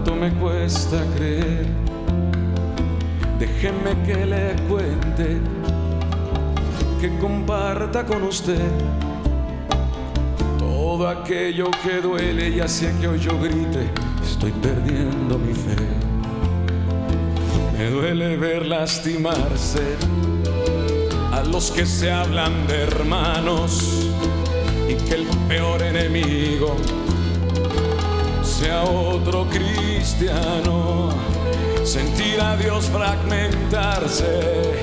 Cuánto me cuesta creer. Déjeme que le cuente, que comparta con usted todo aquello que duele y hace que hoy yo grite, estoy perdiendo mi fe. Me duele ver lastimarse a los que se hablan de hermanos y que el peor enemigo sea otro cristiano. Sentir a Dios fragmentarse,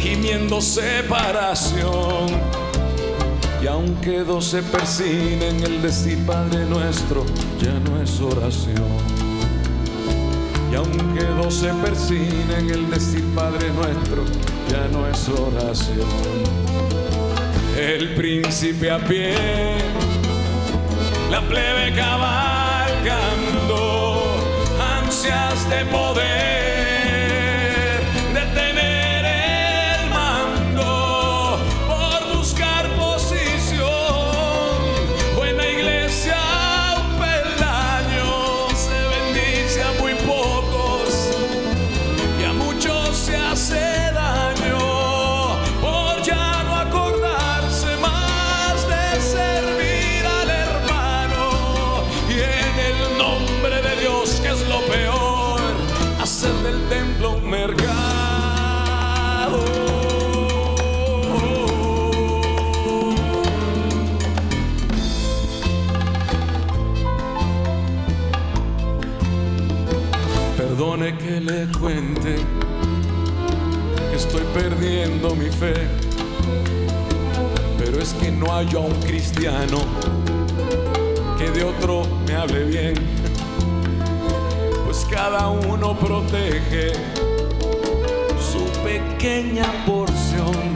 gimiendo separación. Y aunque dos se persinen, el decir Padre nuestro ya no es oración. Y aunque dos se persinen, el decir Padre nuestro ya no es oración. El príncipe a pie, la plebe ansias de poder mi fe. Pero es que no hay a un cristiano que de otro me hable bien. Pues cada uno protege su pequeña porción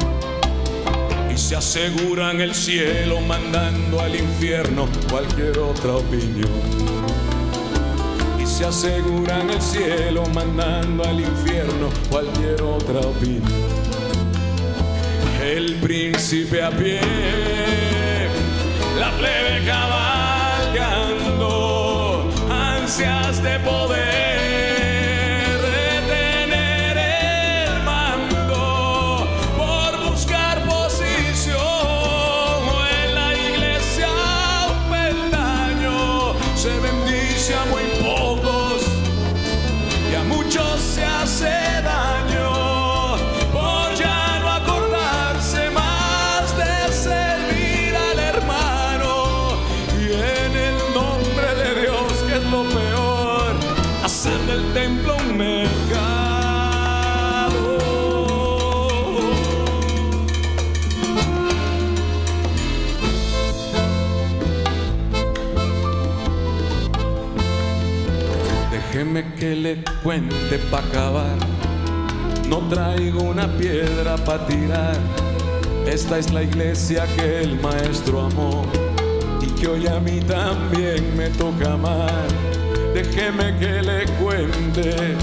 y se aseguran el cielo mandando al infierno cualquier otra opinión se aseguran el cielo mandando al infierno cualquier otra opinión. El príncipe a pie, la plebe cabalgando, ansias de poder que le cuente pa' acabar. No traigo una piedra pa' tirar. Esta es la iglesia que el maestro amó y que hoy a mí también me toca amar. Déjeme que le cuente,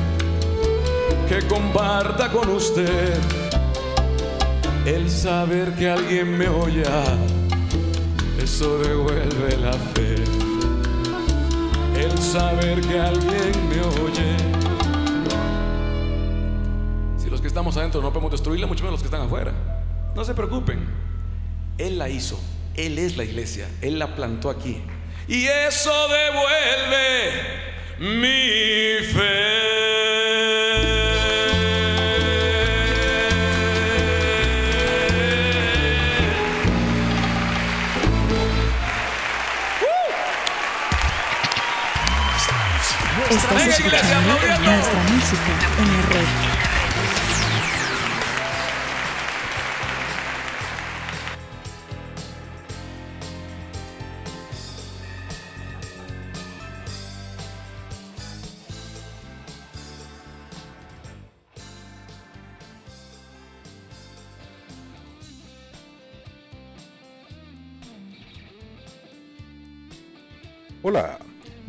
que comparta con usted el saber que alguien me oye. Eso devuelve la fe saber que alguien me oye. Si los que estamos adentro no podemos destruirla, mucho menos los que están afuera. No se preocupen. Él la hizo. Él es la iglesia. Él la plantó aquí. Y eso devuelve mi fe. Estás escuchando nuestra música en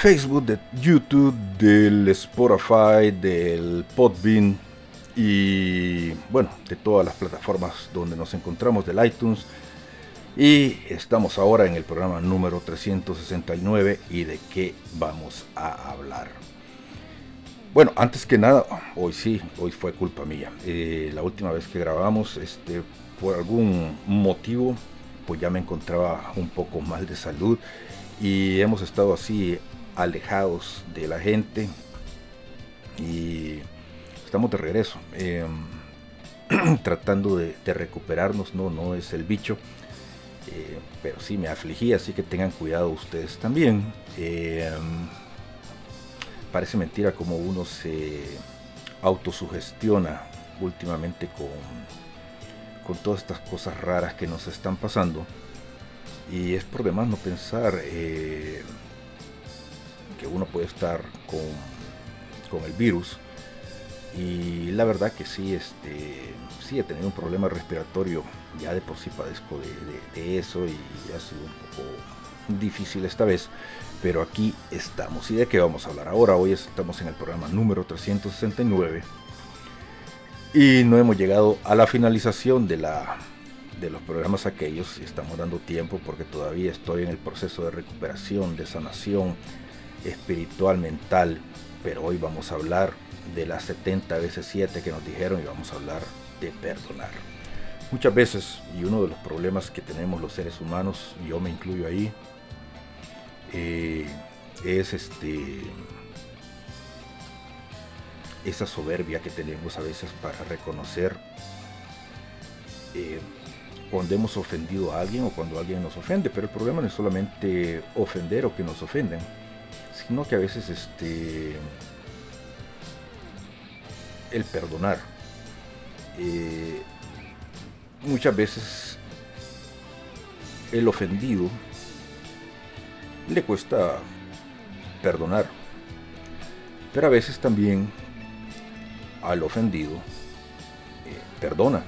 Facebook, de YouTube, del Spotify, del Podbean y bueno, de todas las plataformas donde nos encontramos, del iTunes. Y estamos ahora en el programa número 369 y de qué vamos a hablar. Bueno, antes que nada, hoy sí, hoy fue culpa mía. Eh, la última vez que grabamos, este, por algún motivo, pues ya me encontraba un poco mal de salud y hemos estado así alejados de la gente y estamos de regreso em, tratando de, recuperarnos no no es el bicho eh, pero sí me afligí así que tengan cuidado ustedes también em, parece mentira como uno se autosugestiona últimamente con con todas estas cosas raras que nos están pasando y es por demás no pensar eh, que uno puede estar con, el virus. Y la verdad que sí, este, sí he tenido un problema respiratorio, ya de por sí padezco de, eso y ha sido un poco difícil esta vez, pero aquí estamos. ¿Y de qué vamos a hablar ahora? Hoy estamos en el programa número 369 y no hemos llegado a la finalización de, la, de los programas aquellos y estamos dando tiempo porque todavía estoy en el proceso de recuperación, de sanación, espiritual, mental, pero hoy vamos a hablar de las 70 veces 7 que nos dijeron y vamos a hablar de perdonar. Muchas veces, y uno de los problemas que tenemos los seres humanos, yo me incluyo ahí, eh, es este esa soberbia que tenemos a veces para reconocer eh, cuando hemos ofendido a alguien o cuando alguien nos ofende, pero el problema no es solamente ofender o que nos ofenden, sino que a veces este el perdonar eh, muchas veces el ofendido le cuesta perdonar pero a veces también al ofendido eh, perdona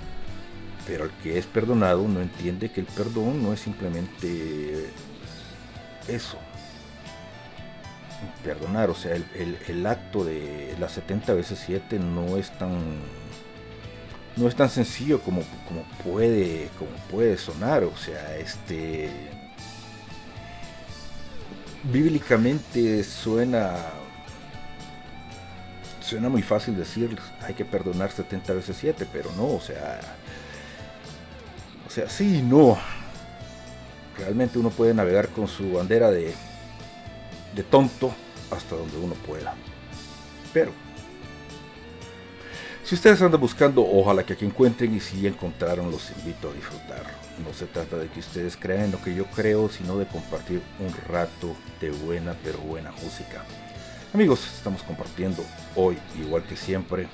pero el que es perdonado no entiende que el perdón no es simplemente eso perdonar, o sea, el, acto de las 70 veces 7 no es tan no es tan sencillo como, como puede como puede sonar, o sea, este bíblicamente suena suena muy fácil decir hay que perdonar 70 veces 7, pero no, o sea, o sea, sí, no. Realmente uno puede navegar con su bandera de de tonto hasta donde uno pueda. Pero, si ustedes andan buscando, ojalá que aquí encuentren y si encontraron, los invito a disfrutar. No se trata de que ustedes crean en lo que yo creo, sino de compartir un rato de buena pero buena música. Amigos, estamos compartiendo hoy, igual que siempre,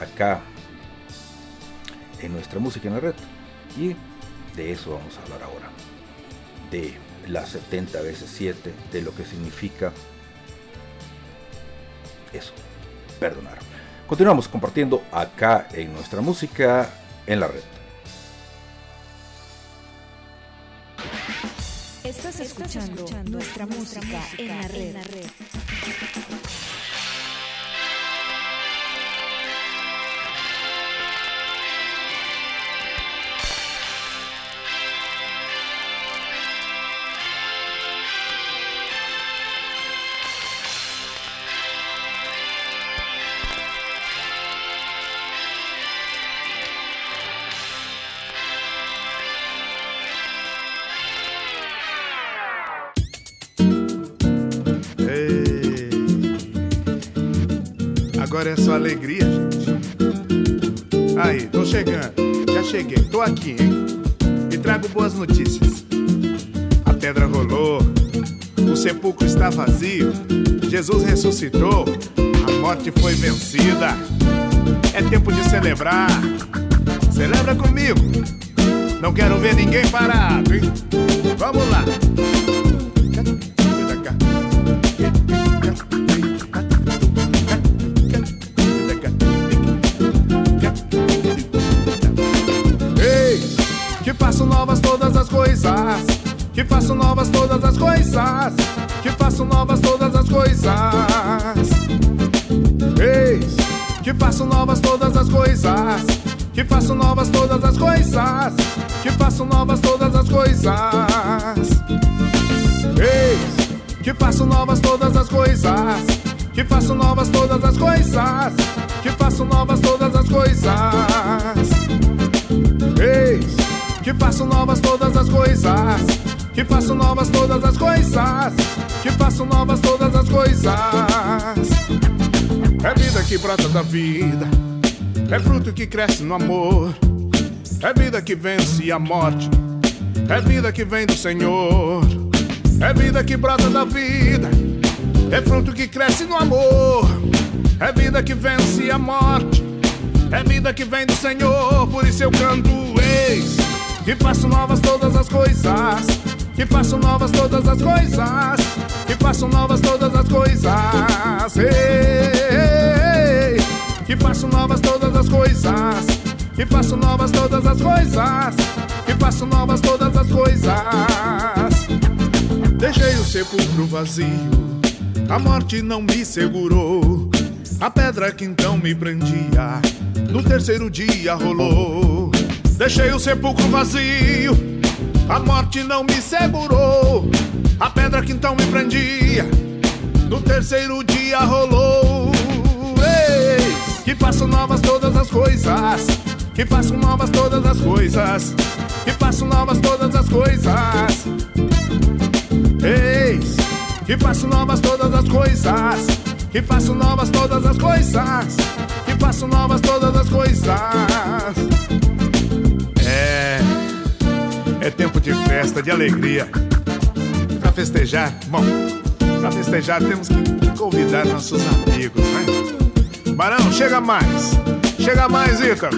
acá en nuestra música en la red. Y de eso vamos a hablar ahora. De las 70 veces 7 de lo que significa eso, perdonar. Continuamos compartiendo acá en nuestra música en la red. Estás escuchando, nuestra, música, En la red. Agora é só alegria, gente. Aí, tô chegando. Já cheguei, tô aqui, hein? E trago boas notícias. A pedra rolou, o sepulcro está vazio. Jesus ressuscitou, a morte foi vencida. É tempo de celebrar. Celebra comigo. Não quero ver ninguém parado, hein? Vamos lá. Que faço novas todas as coisas. Que faço novas todas as coisas. Eis que faço novas todas as coisas. Que faço novas todas as coisas. Que faço novas todas as coisas. Eis que faço novas todas as coisas. Que faço novas todas as coisas. Que faço novas todas as coisas. Eis que faço novas todas as coisas. Que faço novas todas as coisas. Que faço novas todas as coisas. É vida que brota da vida. É fruto que cresce no amor. É vida que vence a morte. É vida que vem do Senhor. É vida que brota da vida. É fruto que cresce no amor. É vida que vence a morte. É vida que vem do Senhor. Por isso eu canto, eis. Que faço novas todas as coisas. Que faço novas todas as coisas. Que faço novas todas as coisas. Ei, que faço novas todas as coisas. Que faço novas todas as coisas. Que faço novas todas as coisas. Deixei o sepulcro vazio. A morte não me segurou. A pedra que então me prendia. No terceiro dia rolou. Deixei o sepulcro vazio. A morte não me segurou. A pedra que então me prendia. No terceiro dia rolou. Eis que faço novas todas as coisas. Que faço novas todas as coisas. Que faço novas todas as coisas. Eis que faço novas todas as coisas. Que faço novas todas as coisas. Que faço novas todas as coisas. É tempo de festa, de alegria. Pra festejar, bom, pra festejar temos que convidar nossos amigos, né? Barão, chega mais. Chega mais, Ícaro.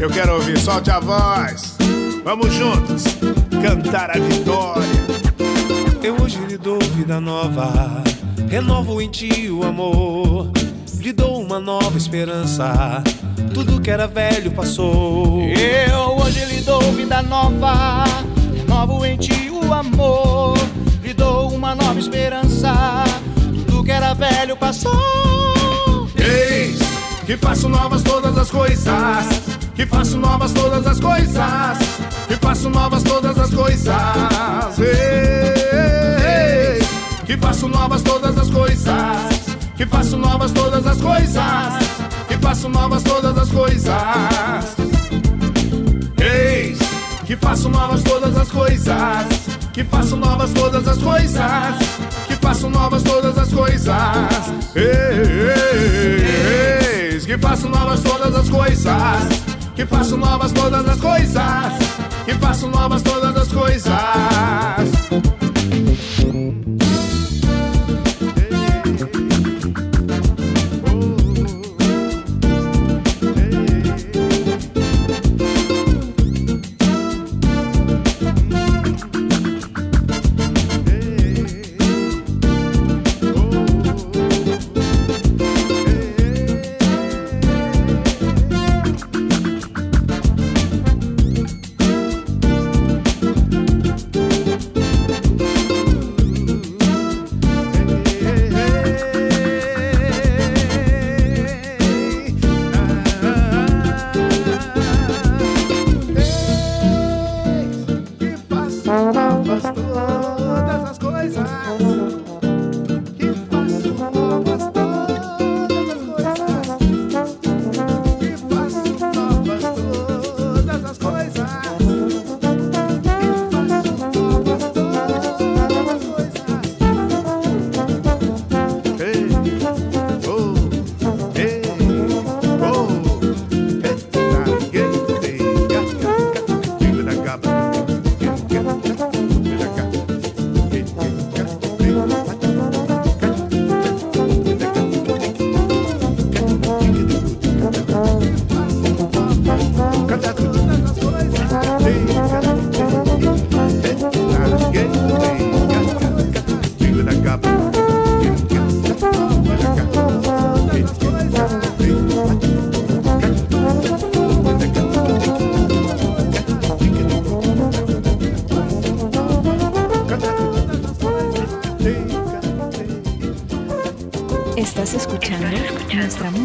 Eu quero ouvir, solte a voz. Vamos juntos cantar a vitória. Eu hoje lhe dou vida nova, renovo em ti o amor, lhe dou uma nova esperança. Tudo que era velho passou. Eu hoje lhe dou vida nova, renovo em ti o amor, lhe dou uma nova esperança. Tudo que era velho passou. Eis que faço novas todas as coisas. Que faço novas todas as coisas. Que faço novas todas as coisas. Eis que faço novas todas as coisas. Que faço novas todas as coisas. Faço novas todas as coisas. Eis que faço novas todas as coisas. Que faço novas todas as coisas. Que faço novas todas as coisas. Eis que faço novas todas as coisas. Que faço novas todas as coisas. Que faço novas todas as coisas.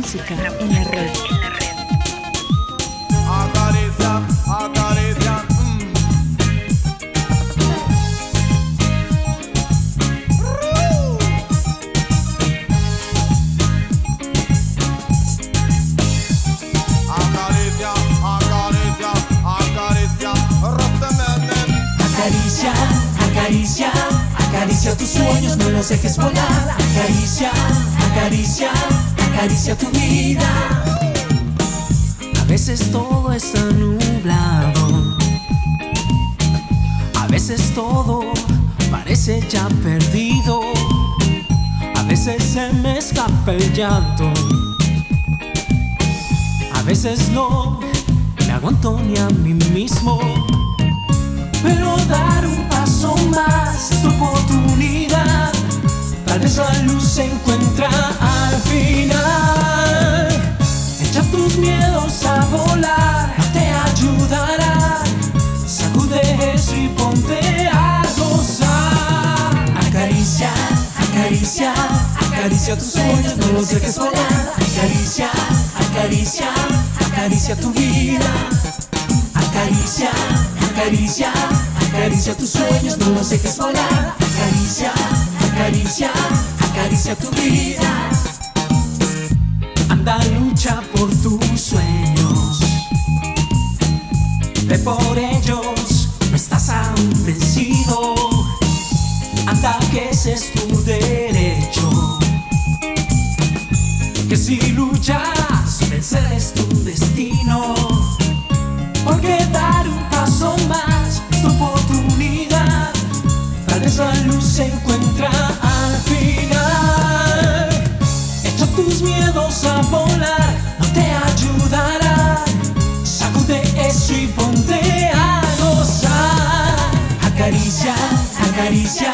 Música en la. Acaricia tus sueños, no los dejes volar. Acaricia, acaricia, acaricia tu vida. Acaricia, acaricia, acaricia tus sueños, no los dejes volar. Acaricia, acaricia, acaricia tu vida. Anda, lucha por tus sueños. Ve por ellos, no estás aún vencido. Anda, que ese es tu derecho. Que si luchas, vencer es tu destino. Porque dar un paso más es tu oportunidad. Tal vez la luz se encuentra al final. Echa tus miedos a volar, no te ayudará. Sacude eso y ponte a gozar. Acaricia, acaricia,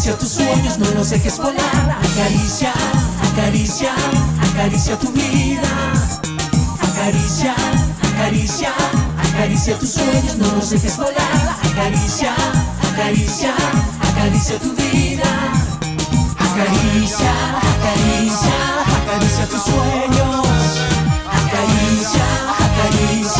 Acaricia tus sueños, no los dejes volar. Acaricia, acaricia, acaricia tu vida. Acaricia, acaricia, acaricia tus sueños, no los dejes volar. Acaricia, acaricia, acaricia tu vida. Acaricia, acaricia, acaricia tus sueños. Acaricia, acaricia,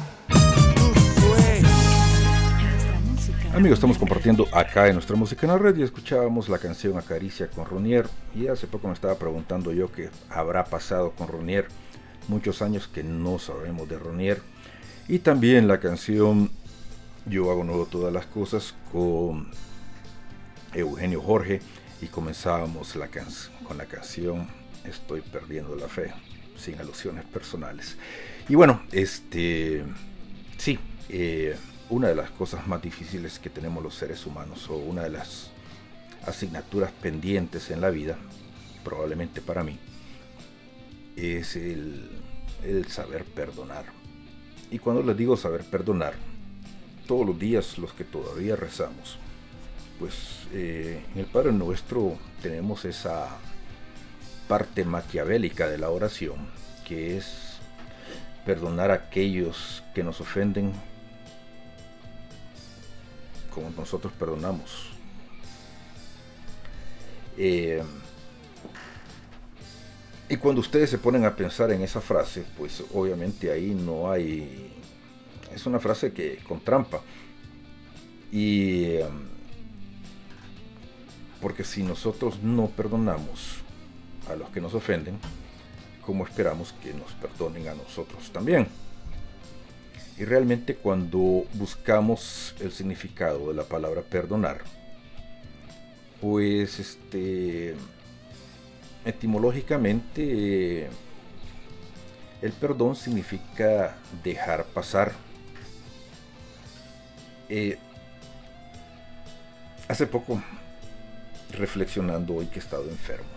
Amigos, estamos compartiendo acá en nuestra música en la red y escuchábamos la canción Acaricia con Ronier. Y hace poco me estaba preguntando yo qué habrá pasado con Ronier. Muchos años que no sabemos de Ronier. Y también la canción Yo hago nuevo todas las cosas con Eugenio Jorge. Y comenzábamos la can- con la canción Estoy perdiendo la fe, sin alusiones personales. Y bueno, este sí, eh, una de las cosas más difíciles que tenemos los seres humanos, o una de las asignaturas pendientes en la vida, probablemente para mí, es el, saber perdonar. Y cuando les digo saber perdonar, todos los días los que todavía rezamos, pues eh, en el Padre Nuestro tenemos esa parte maquiavélica de la oración, que es perdonar a aquellos que nos ofenden como nosotros perdonamos. Eh, y cuando ustedes se ponen a pensar en esa frase, pues obviamente ahí no hay... Es una frase que con trampa. Y... em, porque si nosotros no perdonamos a los que nos ofenden, ¿cómo esperamos que nos perdonen a nosotros también? Y realmente cuando buscamos el significado de la palabra perdonar, pues este etimológicamente el perdón significa dejar pasar. Eh, hace poco, reflexionando hoy que he estado enfermo,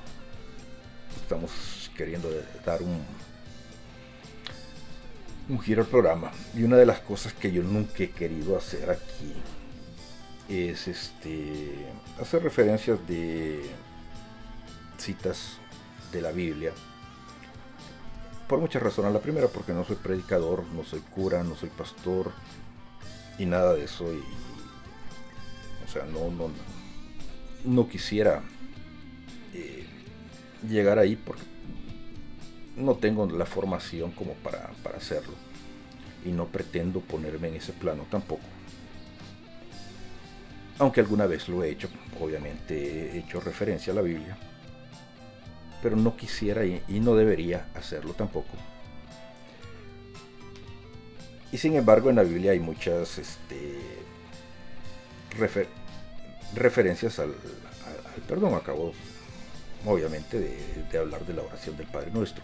estamos queriendo dar un, un giro al programa. Y una de las cosas que yo nunca he querido hacer aquí es este hacer referencias de citas de la Biblia. Por muchas razones. La primera porque no soy predicador, no soy cura, no soy pastor y nada de eso. Y, o sea, no, no, no quisiera eh, llegar ahí porque no tengo la formación como para, para hacerlo. Y no pretendo ponerme en ese plano tampoco. Aunque alguna vez lo he hecho, obviamente he hecho referencia a la Biblia pero no quisiera y, no debería hacerlo tampoco. Y sin embargo en la Biblia hay muchas este, refer- referencias al, perdón. Acabo obviamente de hablar de la oración del Padre Nuestro.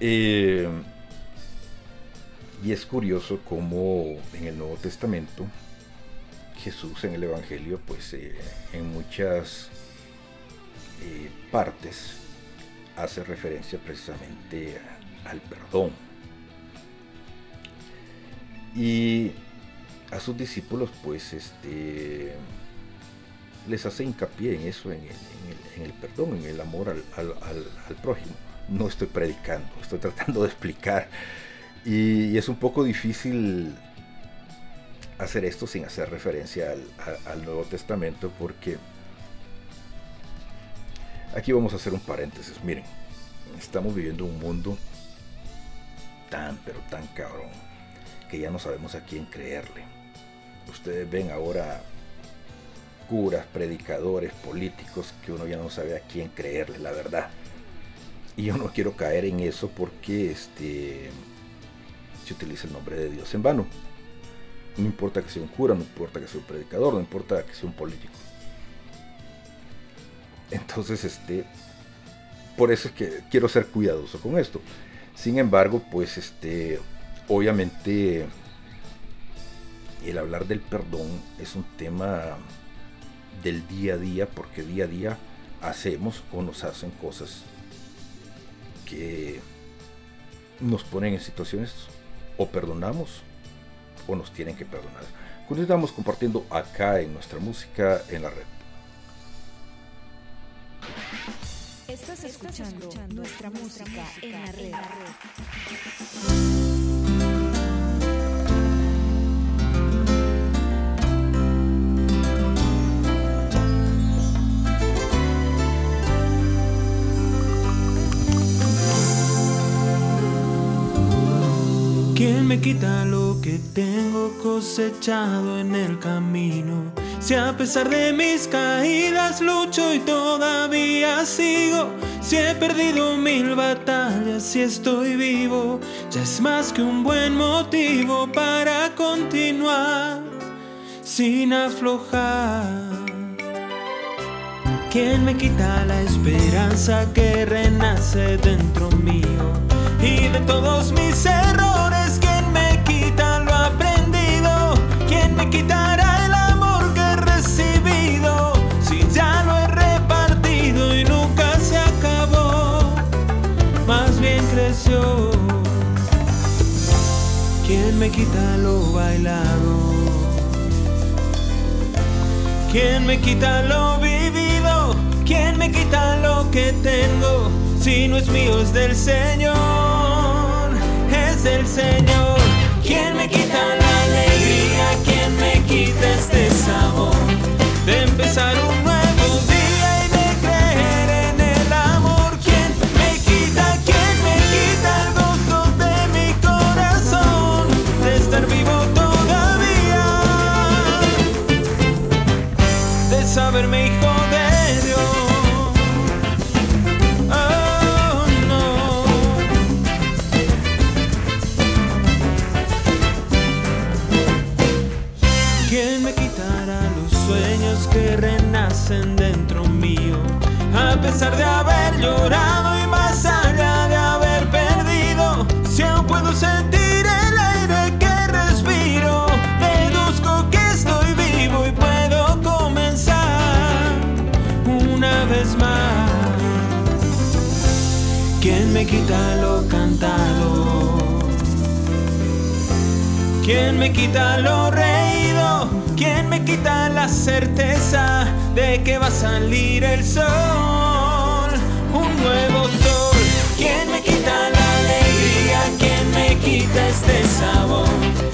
Eh, y es curioso cómo en el Nuevo Testamento Jesús en el Evangelio pues eh, en muchas eh, partes hace referencia precisamente al perdón. Y a sus discípulos pues este les hace hincapié en eso, en el, perdón, en el amor al- al- al prójimo. No estoy predicando, estoy tratando de explicar. Y, es un poco difícil hacer esto sin hacer referencia al, al Nuevo Testamento porque Aquí vamos a hacer un paréntesis. Miren, estamos viviendo un mundo tan, pero tan cabrón, que ya no sabemos a quién creerle. Ustedes ven ahora curas, predicadores, políticos, que uno ya no sabe a quién creerle, la verdad. Y yo no quiero caer en eso porque este, se utiliza el nombre de Dios en vano. No importa que sea un cura, no importa que sea un predicador, no importa que sea un político. Entonces, este, por eso es que quiero ser cuidadoso con esto. Sin embargo, pues, este, obviamente, el hablar del perdón es un tema del día a día, porque día a día hacemos o nos hacen cosas que nos ponen en situaciones o perdonamos o nos tienen que perdonar. Continuamos compartiendo acá en nuestra música en la red. Estás escuchando nuestra música en la red. ¿Quién me quita lo que tengo cosechado en el camino? Si a pesar de mis caídas lucho y todavía sigo, si he perdido mil batallas y estoy vivo, ya es más que un buen motivo para continuar sin aflojar. ¿Quién me quita la esperanza que renace dentro mío? Y de todos mis errores, ¿Quién me quita lo bailado? ¿Quién me quita lo vivido? ¿Quién me quita lo que tengo? Si no es mío, es del Señor, es del Señor. ¿Quién me quita la alegría? ¿Quién me quita este sabor de empezar un nuevo? nacen dentro mío. A pesar de haber llorado y más allá de haber perdido, si aún puedo sentir el aire que respiro. Deduzco que estoy vivo y puedo comenzar una vez más. ¿Quién me quita lo cantado? ¿Quién me quita lo reído? ¿Quién me quita la certeza? de que va a salir el sol, un nuevo sol. ¿Quién me quita la alegría? ¿Quién me quita este sabor?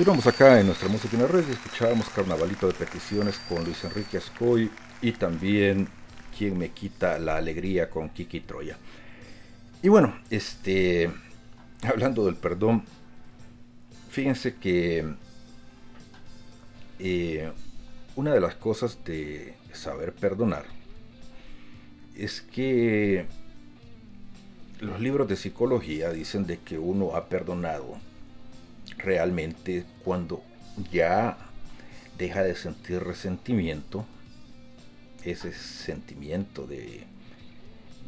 Continuamos acá en nuestra música en la red y escuchábamos Carnavalito de Peticiones con Luis Enrique Ascoy y también Quien me quita la alegría con Kiki Troya. Y bueno, este, hablando del perdón, fíjense que eh, una de las cosas de saber perdonar es que los libros de psicología dicen de que uno ha perdonado realmente cuando ya deja de sentir resentimiento, ese sentimiento de,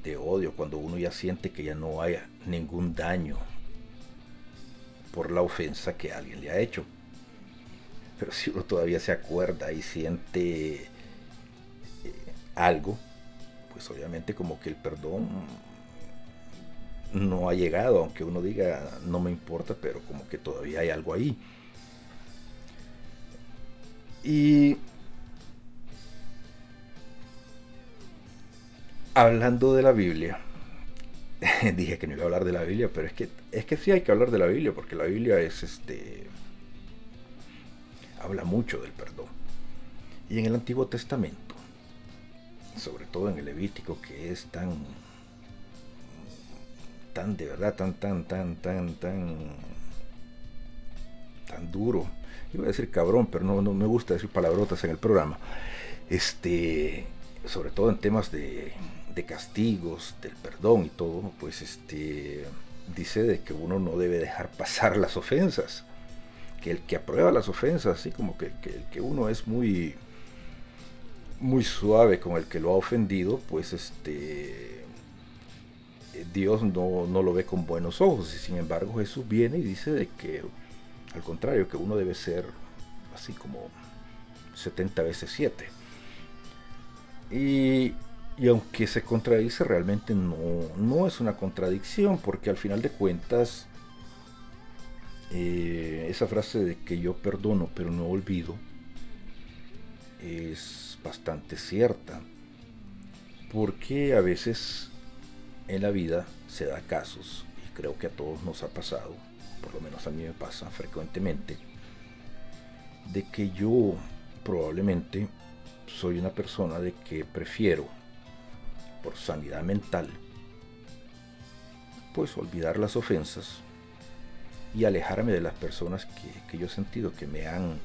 de odio, cuando uno ya siente que ya no hay ningún daño por la ofensa que alguien le ha hecho. Pero si uno todavía se acuerda y siente eh, algo, pues obviamente como que el perdón no ha llegado, aunque uno diga no me importa, pero como que todavía hay algo ahí. Y hablando de la Biblia, dije que no iba a hablar de la Biblia, pero es que es que sí hay que hablar de la Biblia, porque la Biblia es este habla mucho del perdón. Y en el Antiguo Testamento, sobre todo en el Levítico, que es tan tan de verdad, tan, tan, tan, tan, tan, tan duro. Iba a decir cabrón, pero no, no me gusta decir palabrotas en el programa. Este, sobre todo en temas de, de castigos, del perdón y todo, pues este, dice de que uno no debe dejar pasar las ofensas. Que el que aprueba las ofensas, así como que, que el que uno es muy, muy suave con el que lo ha ofendido, pues este, Dios no, no, lo ve con buenos ojos. Y sin embargo Jesús viene y dice de que, al contrario, que uno debe ser así como 70 veces 7. Y, y, aunque se contradice, realmente no, no, es una contradicción, porque al final de cuentas, eh, esa frase de que yo perdono pero no olvido, es bastante cierta. Porque a veces en la vida se da casos, y creo que a todos nos ha pasado, por lo menos a mí me pasa frecuentemente, de que yo probablemente soy una persona de que prefiero, por sanidad mental, pues olvidar las ofensas y alejarme de las personas que, yo he sentido que me han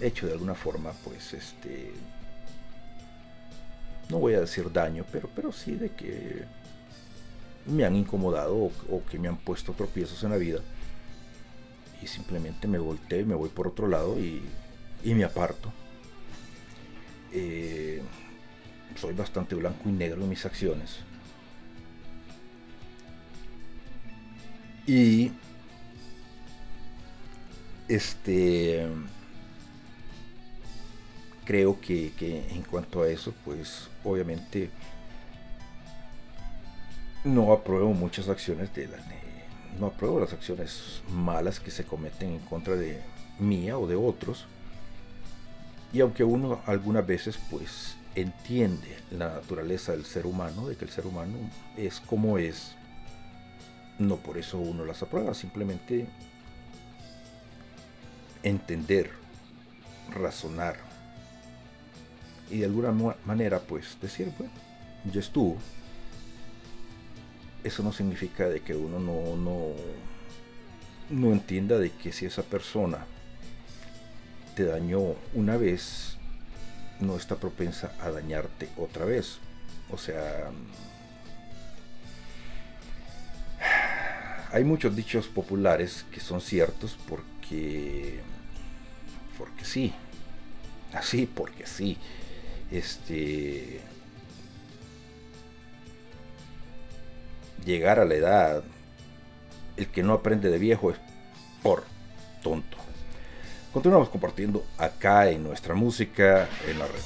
hecho de alguna forma, pues este, no voy a decir daño, pero, pero sí de que me han incomodado o, que me han puesto tropiezos en la vida y simplemente me volteo y me voy por otro lado y, y me aparto. Eh, soy bastante blanco y negro en mis acciones. Y este creo que, que en cuanto a eso, pues obviamente no apruebo muchas acciones de la no apruebo las acciones malas que se cometen en contra de mía o de otros. Y aunque uno algunas veces pues entiende la naturaleza del ser humano de que el ser humano es como es no por eso uno las aprueba. Simplemente entender razonar y de alguna manera pues decir bueno ya estuvo eso no significa de que uno no, no, no entienda de que si esa persona te dañó una vez, no está propensa a dañarte otra vez. O sea, hay muchos dichos populares que son ciertos porque, porque sí, así porque sí. Este, llegar a la edad, el que no aprende de viejo es por tonto. Continuamos compartiendo acá en nuestra música en la red.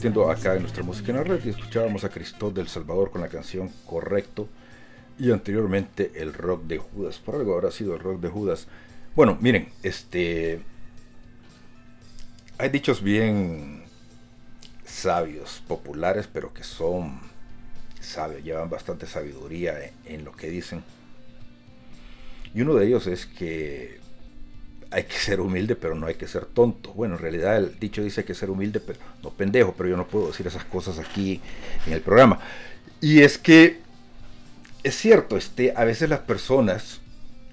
Compartiendo acá en nuestra música en la red y escuchábamos a Cristóbal del Salvador con la canción Correcto y anteriormente el rock de Judas. Por algo habrá sido el rock de Judas. Bueno, miren, este. Hay dichos bien sabios, populares, pero que son sabios, llevan bastante sabiduría en, en lo que dicen. Y uno de ellos es que hay que ser humilde, pero no hay que ser tonto. Bueno, en realidad el dicho dice que ser humilde, pero no pendejo, pero yo no puedo decir esas cosas aquí en el programa. Y es que es cierto, este, a veces las personas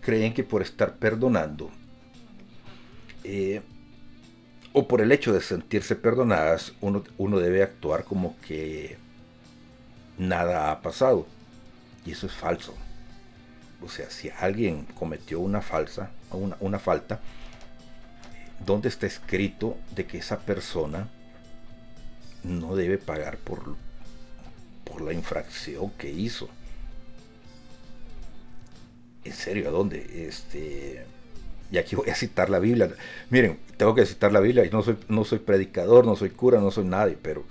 creen que por estar perdonando eh, o por el hecho de sentirse perdonadas, uno, uno debe actuar como que nada ha pasado. Y eso es falso. O sea, si alguien cometió una falsa, una, una falta, ¿dónde está escrito de que esa persona no debe pagar por, por la infracción que hizo? En serio, ¿a dónde? Este, y aquí voy a citar la Biblia. Miren, tengo que citar la Biblia no soy, no soy predicador, no soy cura, no soy nadie, pero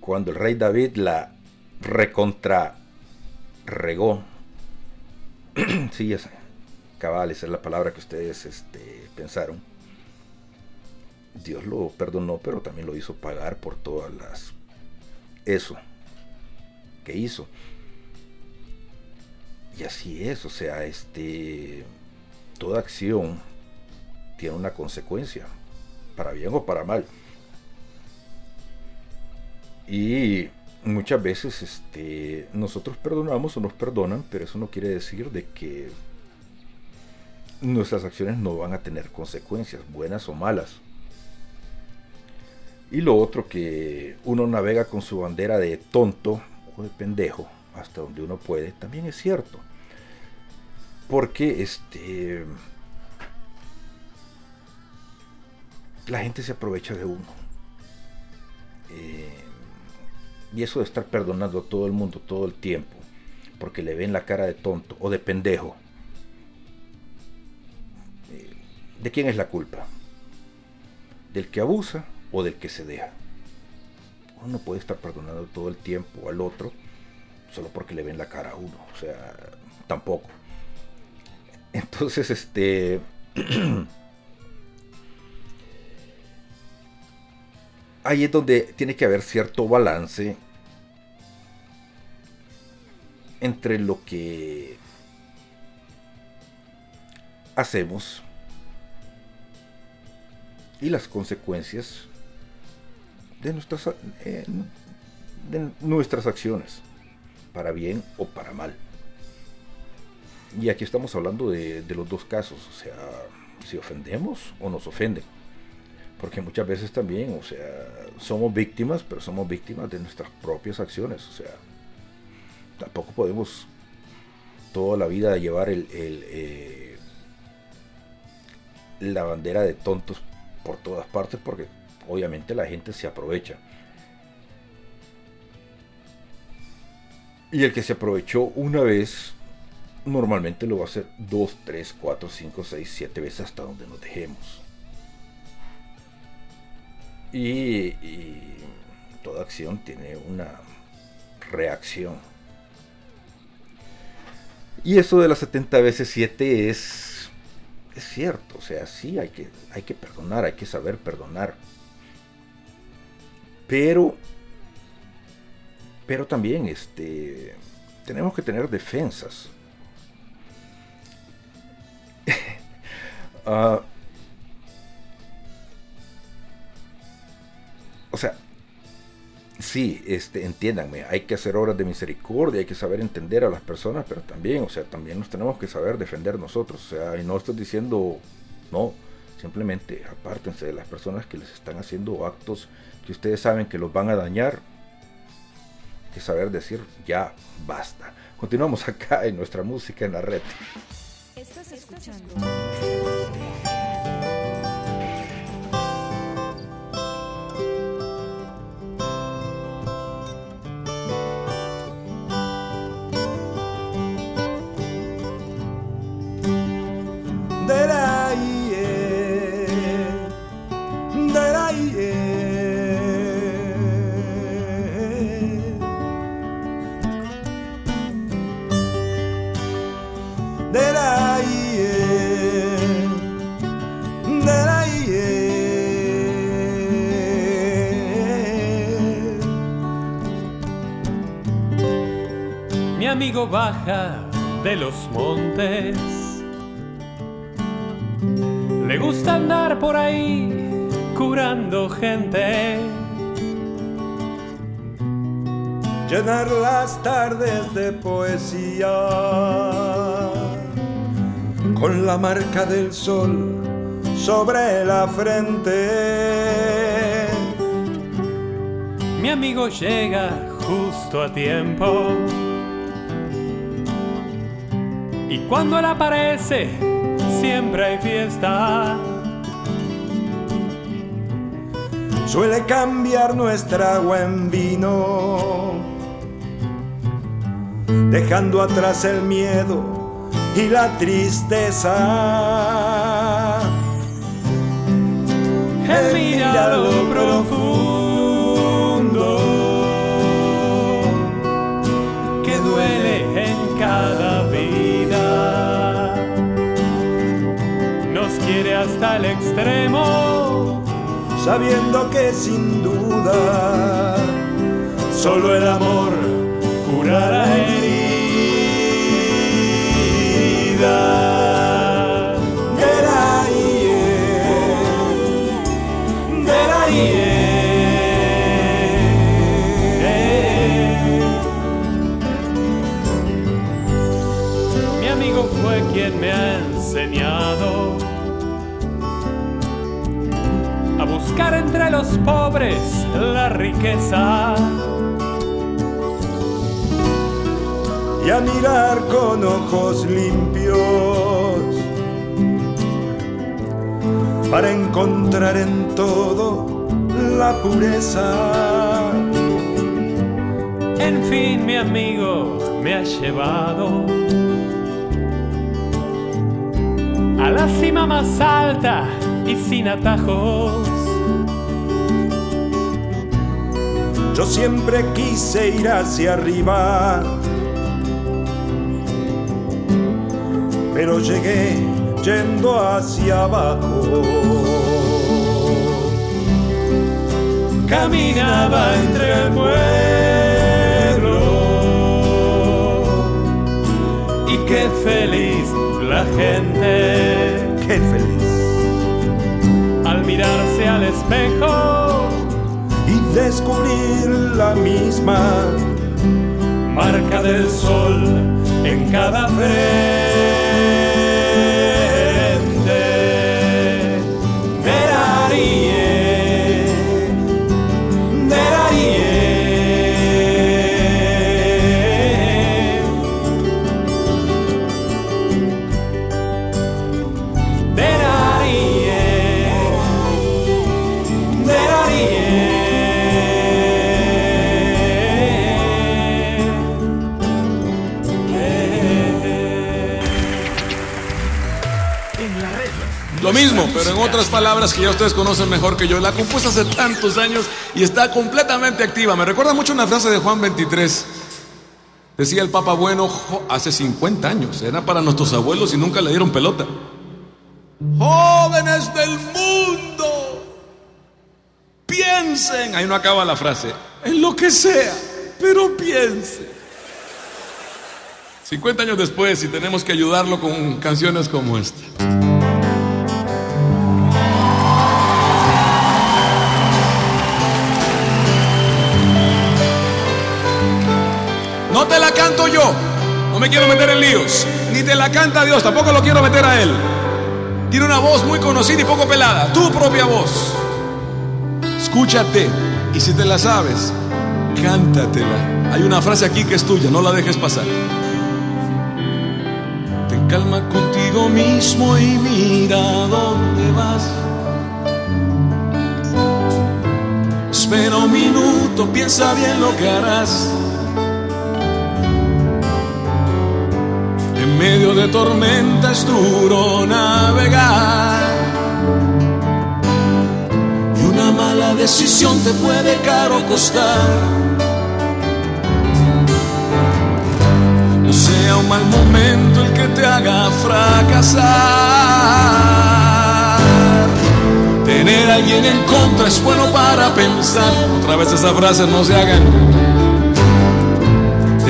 cuando el rey David la recontra regó, sí, esa, cabal, esa es la palabra que ustedes este, pensaron. Dios lo perdonó, pero también lo hizo pagar por todas las eso que hizo. Y así es, o sea, este toda acción tiene una consecuencia, para bien o para mal. Y muchas veces este, nosotros perdonamos o nos perdonan, pero eso no quiere decir de que nuestras acciones no van a tener consecuencias, buenas o malas. Y lo otro que uno navega con su bandera de tonto o de pendejo hasta donde uno puede, también es cierto. Porque este la gente se aprovecha de uno. Eh, y eso de estar perdonando a todo el mundo todo el tiempo, porque le ven la cara de tonto o de pendejo, ¿de quién es la culpa? ¿Del que abusa o del que se deja? Uno no puede estar perdonando todo el tiempo al otro solo porque le ven la cara a uno, o sea, tampoco. Entonces, este... ahí es donde tiene que haber cierto balance entre lo que hacemos y las consecuencias de nuestras, eh, de nuestras acciones, para bien o para mal. Y aquí estamos hablando de, los dos casos, o sea, si ofendemos o nos ofenden. Porque muchas veces también, o sea, somos víctimas, pero somos víctimas de nuestras propias acciones. O sea, tampoco podemos toda la vida llevar el, el, eh, la bandera de tontos por todas partes porque obviamente la gente se aprovecha. Y el que se aprovechó una vez, normalmente lo va a hacer dos, tres, cuatro, cinco, seis, siete veces hasta donde nos dejemos. Y, y toda acción tiene una reacción. Y eso de las 70 veces 7 es, es cierto, o sea, sí, hay que, hay que perdonar, hay que saber perdonar. Pero, pero también este, tenemos que tener defensas. uh, o sea, sí, este, entiéndanme, hay que hacer obras de misericordia, hay que saber entender a las personas, pero también, o sea, también nos tenemos que saber defender nosotros. O sea, y no estoy diciendo, no, simplemente apártense de las personas que les están haciendo actos que ustedes saben que los van a dañar. Hay que saber decir, ya, basta. Continuamos acá en nuestra música en la red. Estás escuchando. Los montes. Le gusta andar por ahí curando gente. llenar las tardes de poesía con la marca del sol sobre la frente. Mi amigo llega justo a tiempo. Cuando él aparece, siempre hay fiesta. Suele cambiar nuestra agua en vino, dejando atrás el miedo y la tristeza. Él mira lo profundo hasta el extremo, sabiendo que sin duda solo el amor curará heridas. Quien me ha enseñado buscar entre los pobres la riqueza. y a mirar con ojos limpios para encontrar en todo la pureza. En fin, mi amigo, me ha llevado a la cima más alta y sin atajos. Yo siempre quise ir hacia arriba, pero llegué yendo hacia abajo. Caminaba entre el pueblo y qué feliz la gente. Qué feliz. Al mirarse al espejo descubrir la misma marca del sol en cada frente. Otras palabras que ya ustedes conocen mejor que yo. La compuse hace tantos años y está completamente activa. Me recuerda mucho una frase de Juan 23. Decía el Papa Bueno hace 50 años. Era para nuestros abuelos y nunca le dieron pelota. Jóvenes del mundo, piensen. Ahí no acaba la frase. En lo que sea, pero piensen. 50 años después y tenemos que ayudarlo con canciones como esta. Me quiero meter en líos. Ni te la canta Dios. Tampoco lo quiero meter a Él. Tiene una voz muy conocida y poco pelada. Tu propia voz. Escúchate. Y si te la sabes, cántatela. Hay una frase aquí que es tuya. No la dejes pasar. Ten calma contigo mismo y mira dónde vas. Espera un minuto, piensa bien lo que harás. En medio de tormenta es duro navegar. Y una mala decisión te puede caro costar. No sea un mal momento el que te haga fracasar. Tener a alguien en contra es bueno para pensar. Otra vez esa frase no se hagan.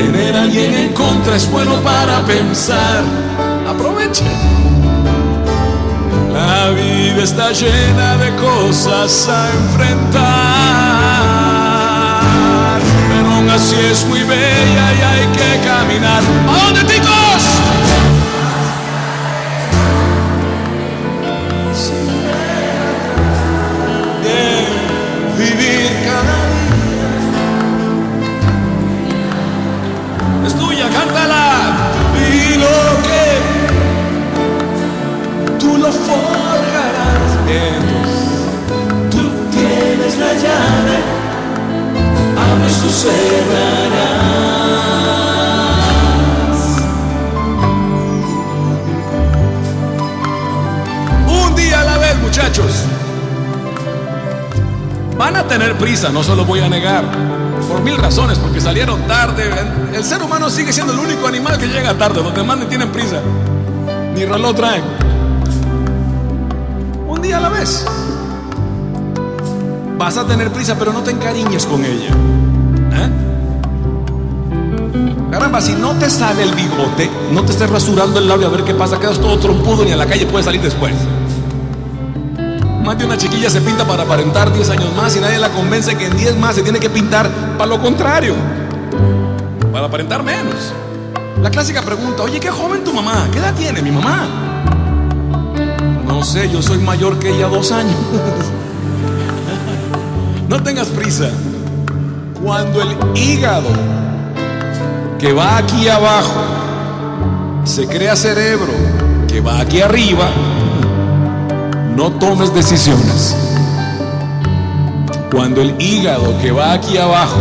Tener a alguien en contra es bueno para pensar. Aproveche. La vida está llena de cosas a enfrentar. Pero aún así es muy bella y hay que caminar. ¿A dónde, ticos? Forjarás. Entonces, tú tienes la llave, abres tú cerrarás. Un día a la vez, muchachos. Van a tener prisa, no se lo voy a negar. Por mil razones, porque salieron tarde. El ser humano sigue siendo el único animal que llega tarde. Los demás ni tienen prisa. Ni reloj traen. Día a la vez. Vas a tener prisa, pero no te encariñes con ella. ¿Eh? Caramba, si no te sale el bigote, no te estés rasurando el labio a ver qué pasa, quedas todo trompudo ni a la calle puedes salir después. Más una chiquilla se pinta para aparentar 10 años más y nadie la convence que en 10 más se tiene que pintar para lo contrario, para aparentar menos. La clásica pregunta, oye, qué joven tu mamá, ¿qué edad tiene mi mamá? No sé, yo soy mayor que ella dos años. No tengas prisa. Cuando el hígado que va aquí abajo se crea cerebro que va aquí arriba, no tomes decisiones. Cuando el hígado que va aquí abajo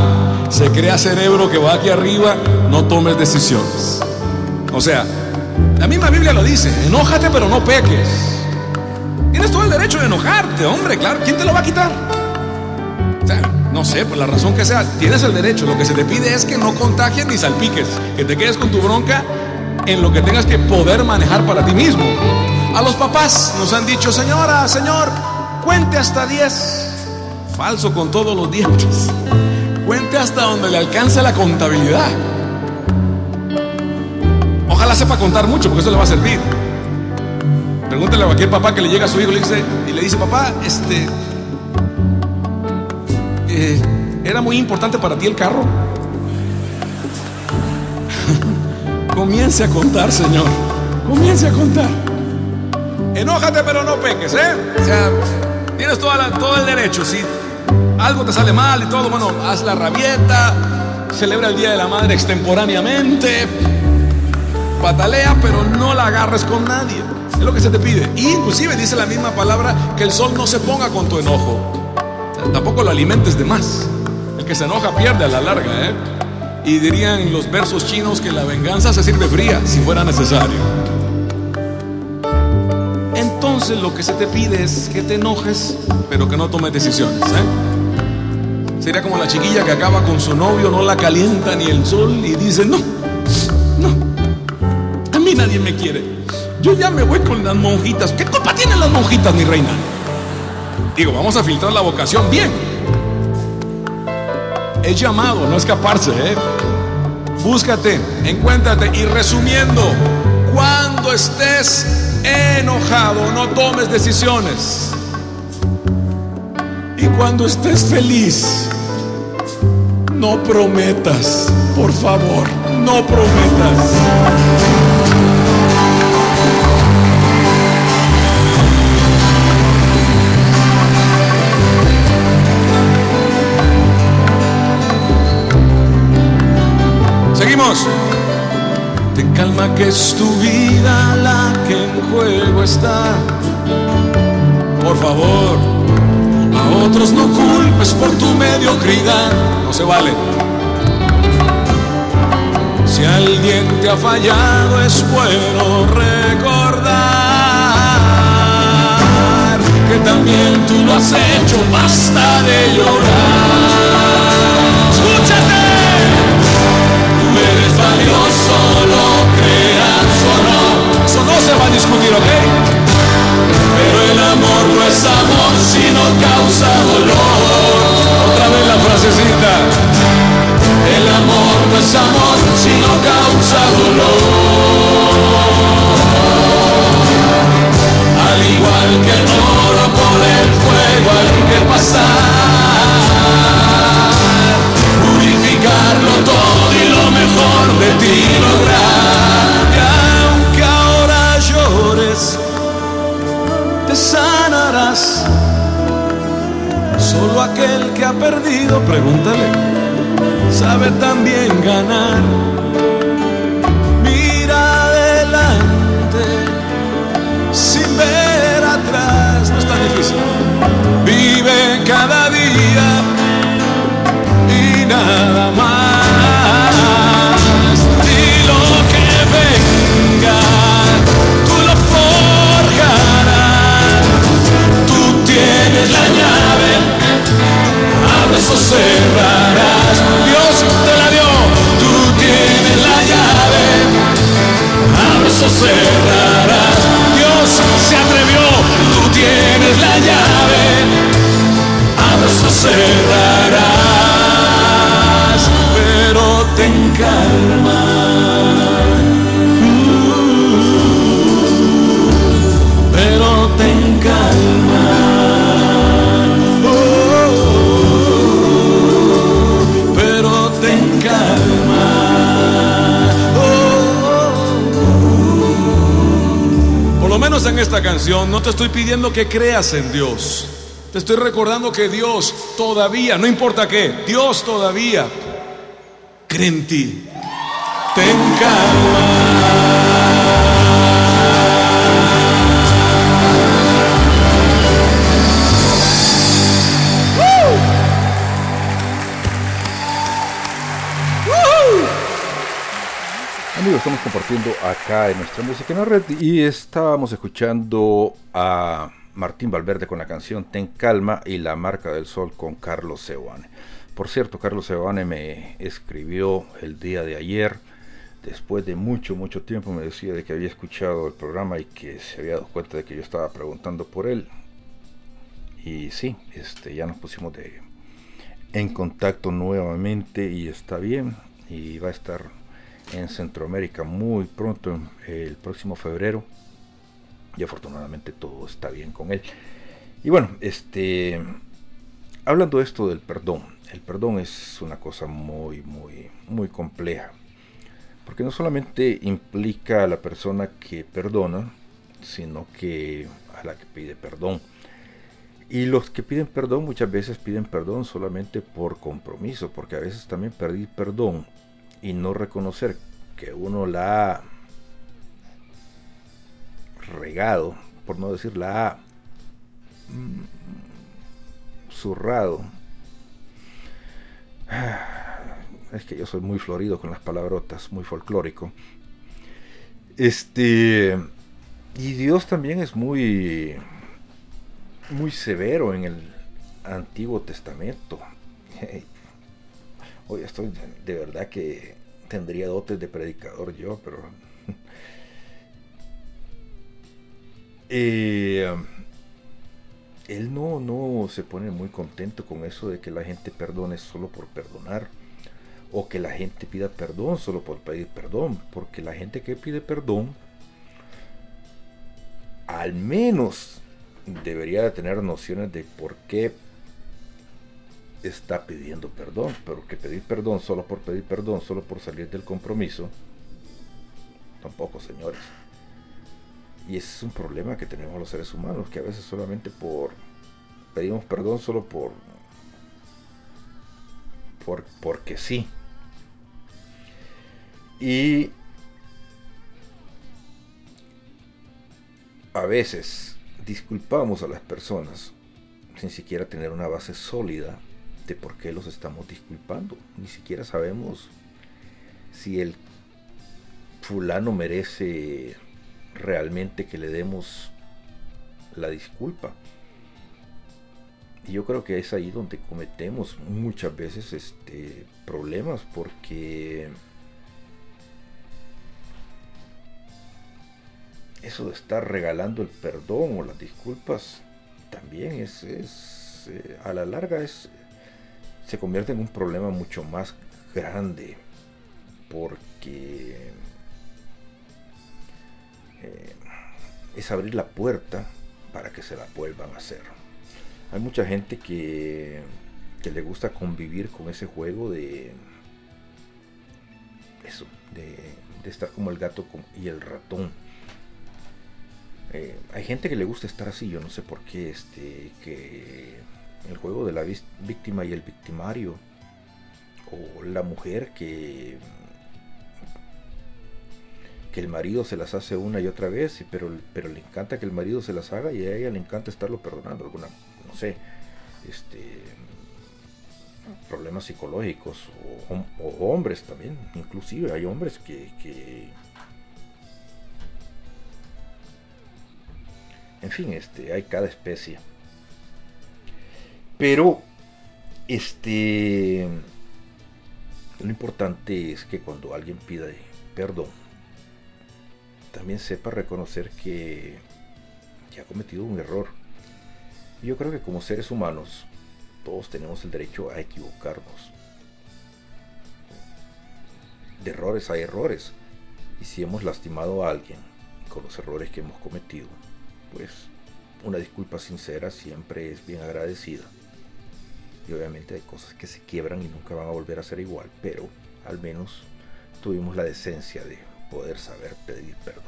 se crea cerebro que va aquí arriba, no tomes decisiones. O sea, la misma Biblia lo dice, enójate pero no peques. Tienes todo el derecho de enojarte, hombre, claro, ¿quién te lo va a quitar? No sé, por la razón que sea, tienes el derecho. Lo que se te pide es que no contagies ni salpiques, que te quedes con tu bronca en lo que tengas que poder manejar para ti mismo. A los papás nos han dicho, señora, señor, cuente hasta 10. Falso con todos los dientes. Cuente hasta donde le alcance la contabilidad. Ojalá sepa contar mucho, porque eso le va a servir. Pregúntale a cualquier papá que le llega a su hijo y le dice, y le dice papá, este, eh, ¿era muy importante para ti el carro? Comience a contar, Señor. Comience a contar. Enójate, pero no peques, ¿eh? O sea, tienes toda todo el derecho. Si algo te sale mal y todo, bueno, haz la rabieta, celebra el Día de la Madre extemporáneamente, patalea, pero no la agarres con nadie. Es lo que se te pide. Y inclusive dice la misma palabra que el sol no se ponga con tu enojo. Tampoco lo alimentes de más. El que se enoja pierde a la larga, ¿eh? Y dirían los versos chinos que la venganza se sirve fría si fuera necesario. Entonces lo que se te pide es que te enojes, pero que no tomes decisiones. ¿eh? Sería como la chiquilla que acaba con su novio, no la calienta ni el sol y dice, no, no, a mí nadie me quiere. Yo ya me voy con las monjitas. ¿Qué culpa tienen las monjitas, mi reina? Digo, vamos a filtrar la vocación bien. Es llamado, no escaparse, ¿eh? Búscate, encuéntrate y resumiendo, cuando estés enojado, no tomes decisiones. Y cuando estés feliz, no prometas, por favor, no prometas. Que es tu vida la que en juego está. Por favor, a otros no culpes por tu mediocridad. No se vale. Si alguien te ha fallado es bueno recordar que también tú lo has hecho. Basta de llorar. Causa dolor. Otra vez la frasecita. El amor no es amor si no causa dolor. Al igual que el oro por el fuego hay que pasar. Solo aquel que ha perdido, pregúntale, sabe también ganar. Mira adelante, sin ver atrás, no es tan difícil. Vive cada día y nada más. Y lo que venga, tú lo forjarás. Tú tienes la llave, cerrarás. Dios te la dio, tú tienes la llave, abres o cerrarás. Dios se atrevió, tú tienes la llave, abres o cerrarás, pero ten calma. Esta canción no te estoy pidiendo que creas en Dios. Te estoy recordando que Dios todavía, no importa qué, Dios todavía cree en ti. Ten calma. Estamos compartiendo acá en nuestra música en la red y estábamos escuchando a Martín Valverde con la canción Ten Calma y La Marca del Sol con Carlos Sebane. Por cierto, Carlos Sebane me escribió el día de ayer, después de mucho, mucho tiempo, me decía de que había escuchado el programa y que se había dado cuenta de que yo estaba preguntando por él. Y sí, este, ya nos pusimos de, en contacto nuevamente y está bien y va a estar en Centroamérica muy pronto, el próximo febrero. Y afortunadamente todo está bien con él. Y bueno, este, hablando de esto del perdón, el perdón es una cosa muy, muy, muy compleja. Porque no solamente implica a la persona que perdona, sino que a la que pide perdón. Y los que piden perdón muchas veces piden perdón solamente por compromiso, porque a veces también pedir perdón y no reconocer que uno la ha regado, por no decir la ha mm, zurrado. Es que yo soy muy florido con las palabrotas, muy folclórico. Este. Y Dios también es muy. Muy severo en el Antiguo Testamento. Hoy estoy de verdad que tendría dotes de predicador yo, pero... Eh, él no, no se pone muy contento con eso de que la gente perdone solo por perdonar o que la gente pida perdón solo por pedir perdón, porque la gente que pide perdón al menos debería de tener nociones de por qué está pidiendo perdón, pero que pedir perdón solo por pedir perdón, solo por salir del compromiso, tampoco, señores. Y ese es un problema que tenemos los seres humanos, que a veces solamente por pedimos perdón solo por por porque sí. Y a veces disculpamos a las personas sin siquiera tener una base sólida por qué los estamos disculpando. Ni siquiera sabemos si el fulano merece realmente que le demos la disculpa. Y yo creo que es ahí donde cometemos muchas veces este, problemas porque eso de estar regalando el perdón o las disculpas también es, es eh, a la larga es, se convierte en un problema mucho más grande porque eh, es abrir la puerta para que se la vuelvan a hacer. Hay mucha gente que, que le gusta convivir con ese juego de eso, de, estar como el gato y el ratón. Eh, hay gente que le gusta estar así, yo no sé por qué, este, que el juego de la víctima y el victimario, o la mujer que que el marido se las hace una y otra vez, pero, pero le encanta que el marido se las haga y a ella le encanta estarlo perdonando, alguna, no sé, este problemas psicológicos o, hombres también, inclusive hay hombres que, que en fin, este, hay cada especie. Pero, este, lo importante es que cuando alguien pida perdón, también sepa reconocer que, que ha cometido un error. Yo creo que como seres humanos, todos tenemos el derecho a equivocarnos. De errores hay errores. Y si hemos lastimado a alguien con los errores que hemos cometido, pues una disculpa sincera siempre es bien agradecida. Y obviamente hay cosas que se quiebran y nunca van a volver a ser igual, pero al menos tuvimos la decencia de poder saber pedir perdón.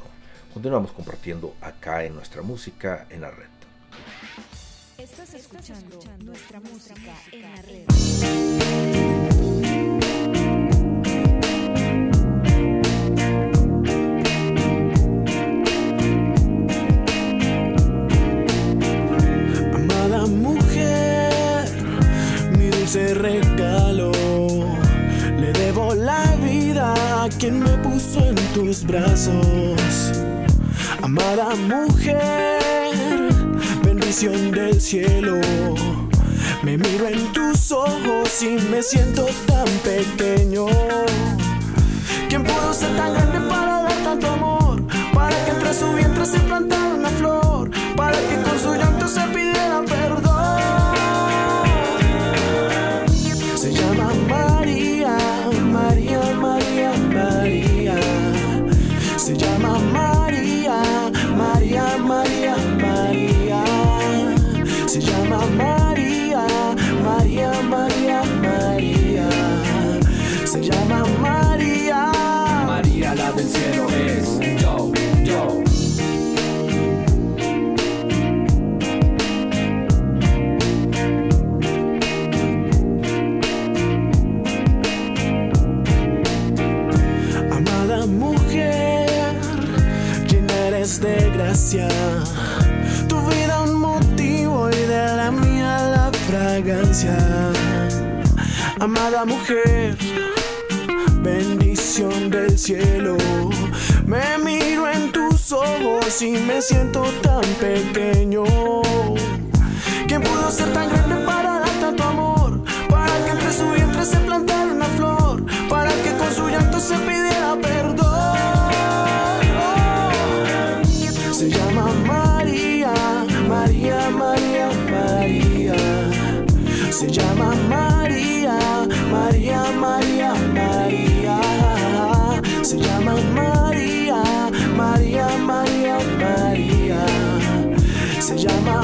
Continuamos compartiendo acá en nuestra música en la red. Estás escuchando nuestra música en la red. brazos. Amada mujer, bendición del cielo. Me miro en tus ojos y me siento tan pequeño. ¿Quién pudo ser tan grande para dar tanto amor? Para que entre su vientre se plantara Tu vida un motivo y de la mía la fragancia. Amada mujer, bendición del cielo. Me miro en tus ojos y me siento tan pequeño. llama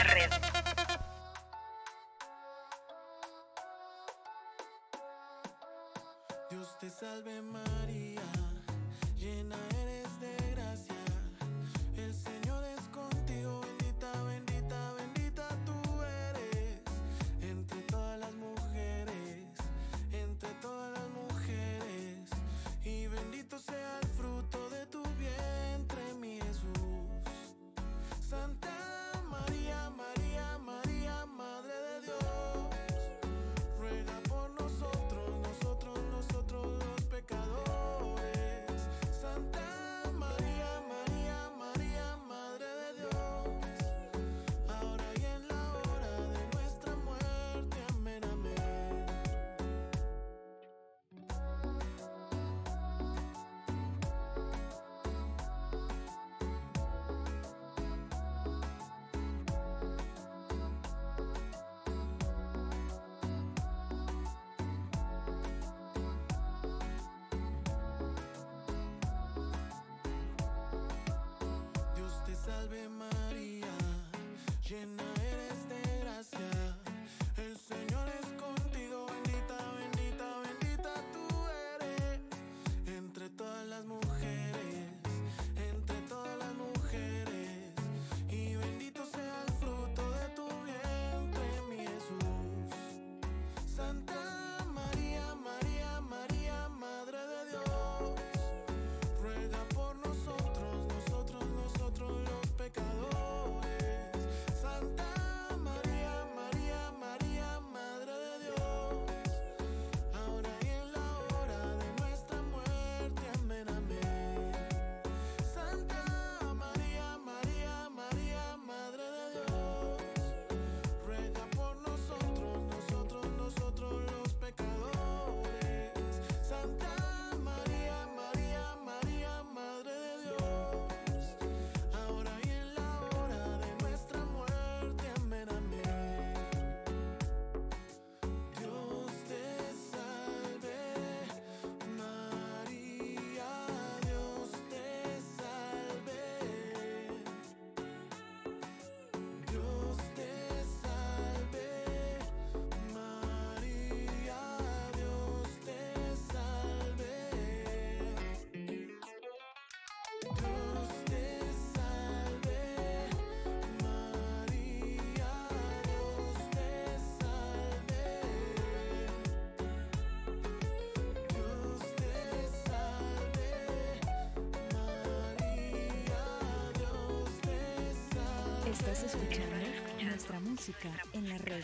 Estás escuchando nuestra música en la red.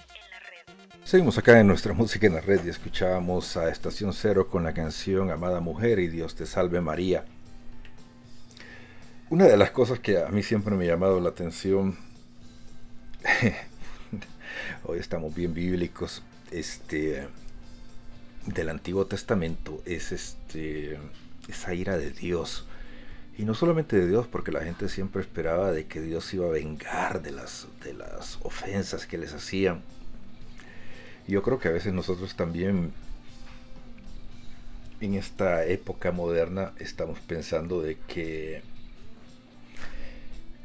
Seguimos acá en nuestra música en la red y escuchábamos a Estación Cero con la canción Amada Mujer y Dios te salve María. Una de las cosas que a mí siempre me ha llamado la atención, hoy estamos bien bíblicos, este, del Antiguo Testamento, es este, esa ira de Dios. Y no solamente de Dios, porque la gente siempre esperaba de que Dios iba a vengar de las, de las ofensas que les hacían. Yo creo que a veces nosotros también en esta época moderna estamos pensando de que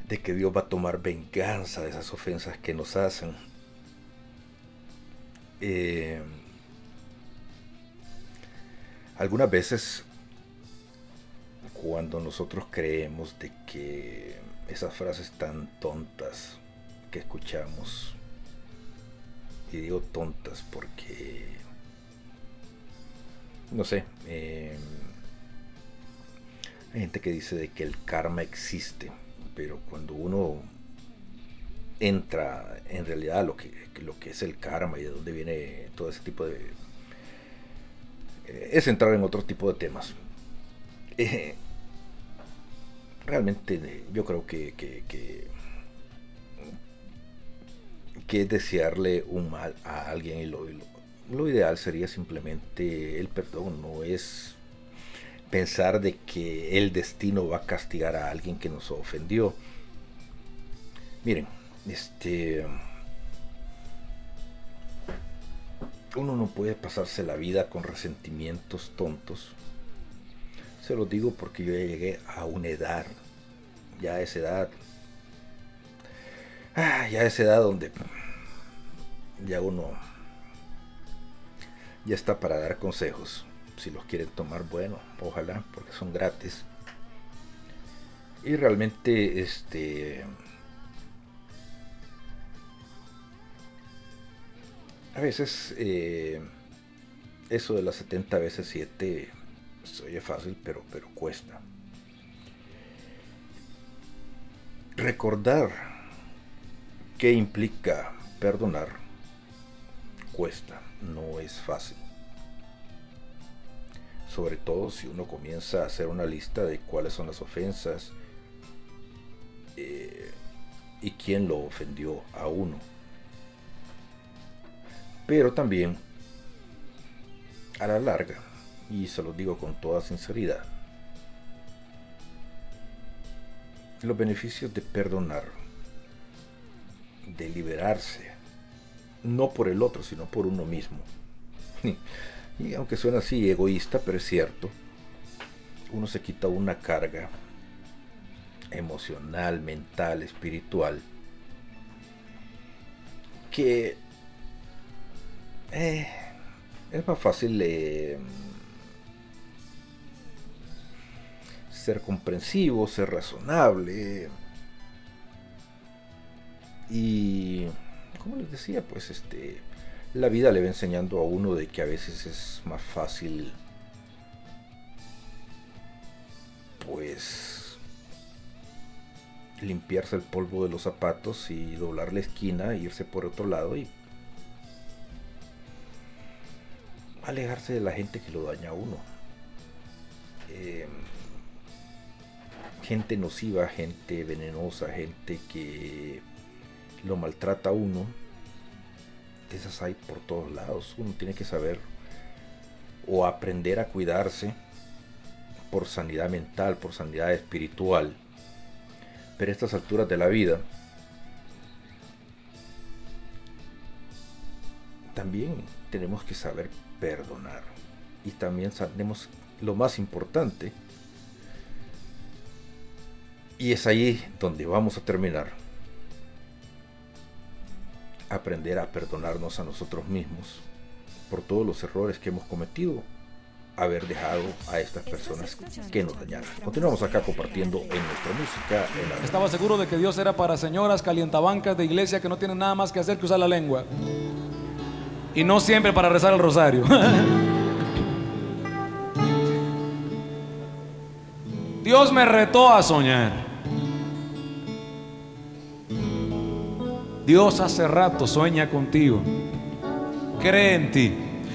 de que Dios va a tomar venganza de esas ofensas que nos hacen. Eh, algunas veces cuando nosotros creemos de que esas frases tan tontas que escuchamos, y digo tontas porque, no sé, eh, hay gente que dice de que el karma existe, pero cuando uno entra en realidad lo que, lo que es el karma y de dónde viene todo ese tipo de... Eh, es entrar en otro tipo de temas. Eh, realmente yo creo que, que, que, que, es desearle un mal a alguien y lo, lo, lo ideal sería simplemente el perdón, no es pensar de que el destino va a castigar a alguien que nos ofendió. Miren, este uno no puede pasarse la vida con resentimientos tontos. Se lo digo porque yo ya llegué a una edad, ya a esa edad, ah, ya a esa edad donde ya uno ya está para dar consejos si los quieren tomar, bueno, ojalá, porque son gratis. Y realmente, este. A veces, eh, eso de las 70 veces 7 se oye fácil, pero, pero cuesta. Recordar qué implica perdonar cuesta, no es fácil sobre todo si uno comienza a hacer una lista de cuáles son las ofensas eh, y quién lo ofendió a uno. Pero también, a la larga, y se lo digo con toda sinceridad, los beneficios de perdonar, de liberarse, no por el otro, sino por uno mismo. Y aunque suena así egoísta, pero es cierto, uno se quita una carga emocional, mental, espiritual, que eh, es más fácil eh, ser comprensivo, ser razonable. Y, como les decía, pues este la vida le va enseñando a uno de que a veces es más fácil pues limpiarse el polvo de los zapatos y doblar la esquina irse por otro lado y alejarse de la gente que lo daña a uno. Eh, gente nociva, gente venenosa, gente que lo maltrata a uno esas hay por todos lados. Uno tiene que saber o aprender a cuidarse por sanidad mental, por sanidad espiritual. Pero a estas alturas de la vida, también tenemos que saber perdonar. Y también sabemos lo más importante. Y es ahí donde vamos a terminar aprender a perdonarnos a nosotros mismos por todos los errores que hemos cometido, haber dejado a estas personas que nos dañaron. Continuamos acá compartiendo en nuestra música. En Estaba seguro de que Dios era para señoras calientabancas de iglesia que no tienen nada más que hacer que usar la lengua. Y no siempre para rezar el rosario. Dios me retó a soñar. Dios hace rato sueña contigo. Cree en ti.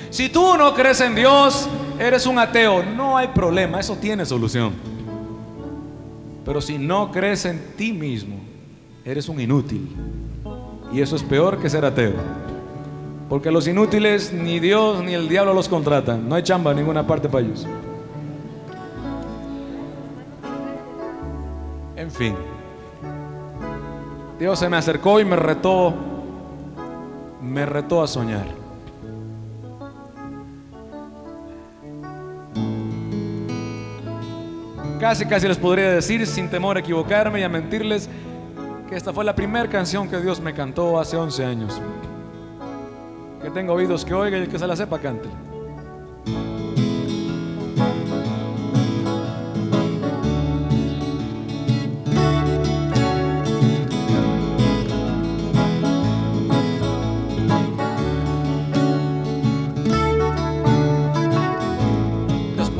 Si tú no crees en Dios, eres un ateo. No hay problema, eso tiene solución. Pero si no crees en ti mismo, eres un inútil. Y eso es peor que ser ateo. Porque los inútiles ni Dios ni el diablo los contratan. No hay chamba en ninguna parte para ellos. En fin. Dios se me acercó y me retó. Me retó a soñar. Casi, casi les podría decir, sin temor a equivocarme y a mentirles, que esta fue la primera canción que Dios me cantó hace 11 años. Que tenga oídos que oiga y el que se la sepa cante.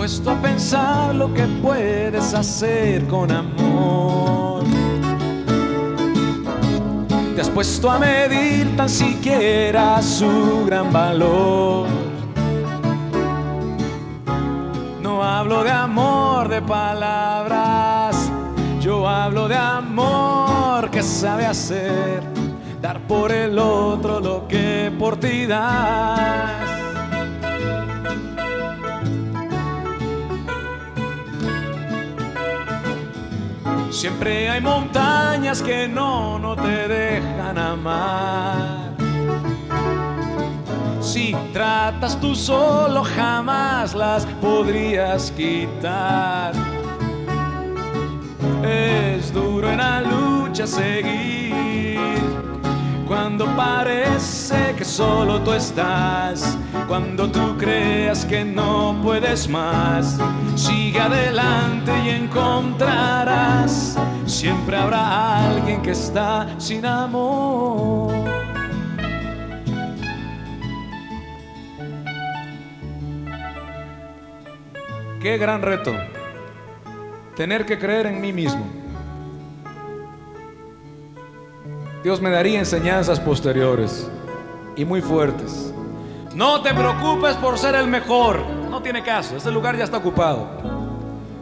Puesto a pensar lo que puedes hacer con amor? ¿Te has puesto a medir tan siquiera su gran valor? No hablo de amor de palabras, yo hablo de amor que sabe hacer, dar por el otro lo que por ti das. Siempre hay montañas que no, no te dejan amar. Si tratas tú solo, jamás las podrías quitar. Es duro en la lucha seguir. Cuando parece que solo tú estás, cuando tú creas que no puedes más, sigue adelante y encontrarás, siempre habrá alguien que está sin amor. Qué gran reto, tener que creer en mí mismo. Dios me daría enseñanzas posteriores y muy fuertes. No te preocupes por ser el mejor. No tiene caso, ese lugar ya está ocupado.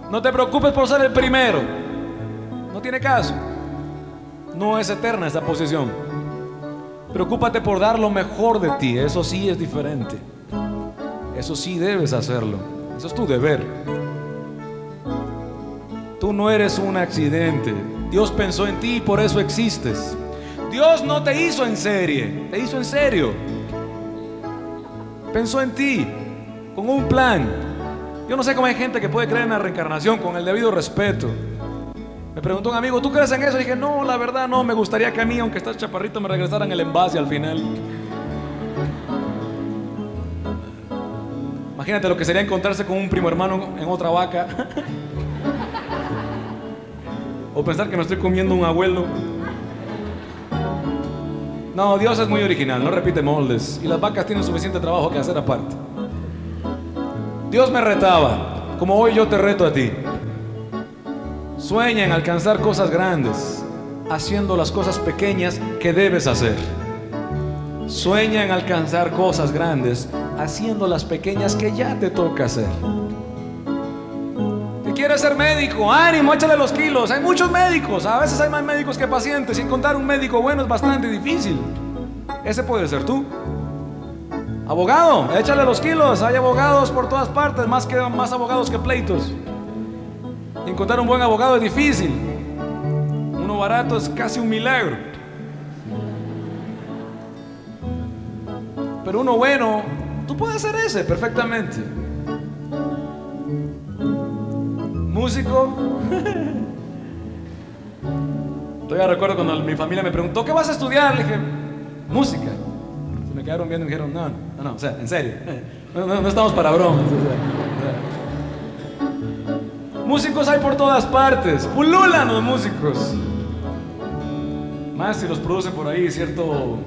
No te preocupes por ser el primero. No tiene caso. No es eterna esa posición. Preocúpate por dar lo mejor de ti. Eso sí es diferente. Eso sí debes hacerlo. Eso es tu deber. Tú no eres un accidente. Dios pensó en ti y por eso existes. Dios no te hizo en serie, te hizo en serio. Pensó en ti, con un plan. Yo no sé cómo hay gente que puede creer en la reencarnación con el debido respeto. Me preguntó un amigo, ¿tú crees en eso? Y dije, no, la verdad no, me gustaría que a mí, aunque estás chaparrito, me regresaran el envase al final. Imagínate lo que sería encontrarse con un primo hermano en otra vaca. o pensar que me estoy comiendo un abuelo. No, Dios es muy original, no repite moldes. Y las vacas tienen suficiente trabajo que hacer aparte. Dios me retaba, como hoy yo te reto a ti. Sueña en alcanzar cosas grandes, haciendo las cosas pequeñas que debes hacer. Sueña en alcanzar cosas grandes, haciendo las pequeñas que ya te toca hacer. ¿Te quieres ser médico? Ánimo, échale los kilos. Hay muchos médicos, a veces hay más médicos que pacientes. Y encontrar un médico bueno es bastante difícil. Ese puede ser tú. Abogado, échale los kilos. Hay abogados por todas partes, más, que, más abogados que pleitos. Encontrar un buen abogado es difícil. Uno barato es casi un milagro. Pero uno bueno, tú puedes hacer ese perfectamente. Músico. Todavía recuerdo cuando mi familia me preguntó, ¿qué vas a estudiar? Le dije, música. Se me quedaron viendo y me dijeron, no, no, no, o sea, en serio. No, estamos para bromas. o sea. Músicos hay por todas partes. Pululan los músicos. Más si los produce por ahí cierto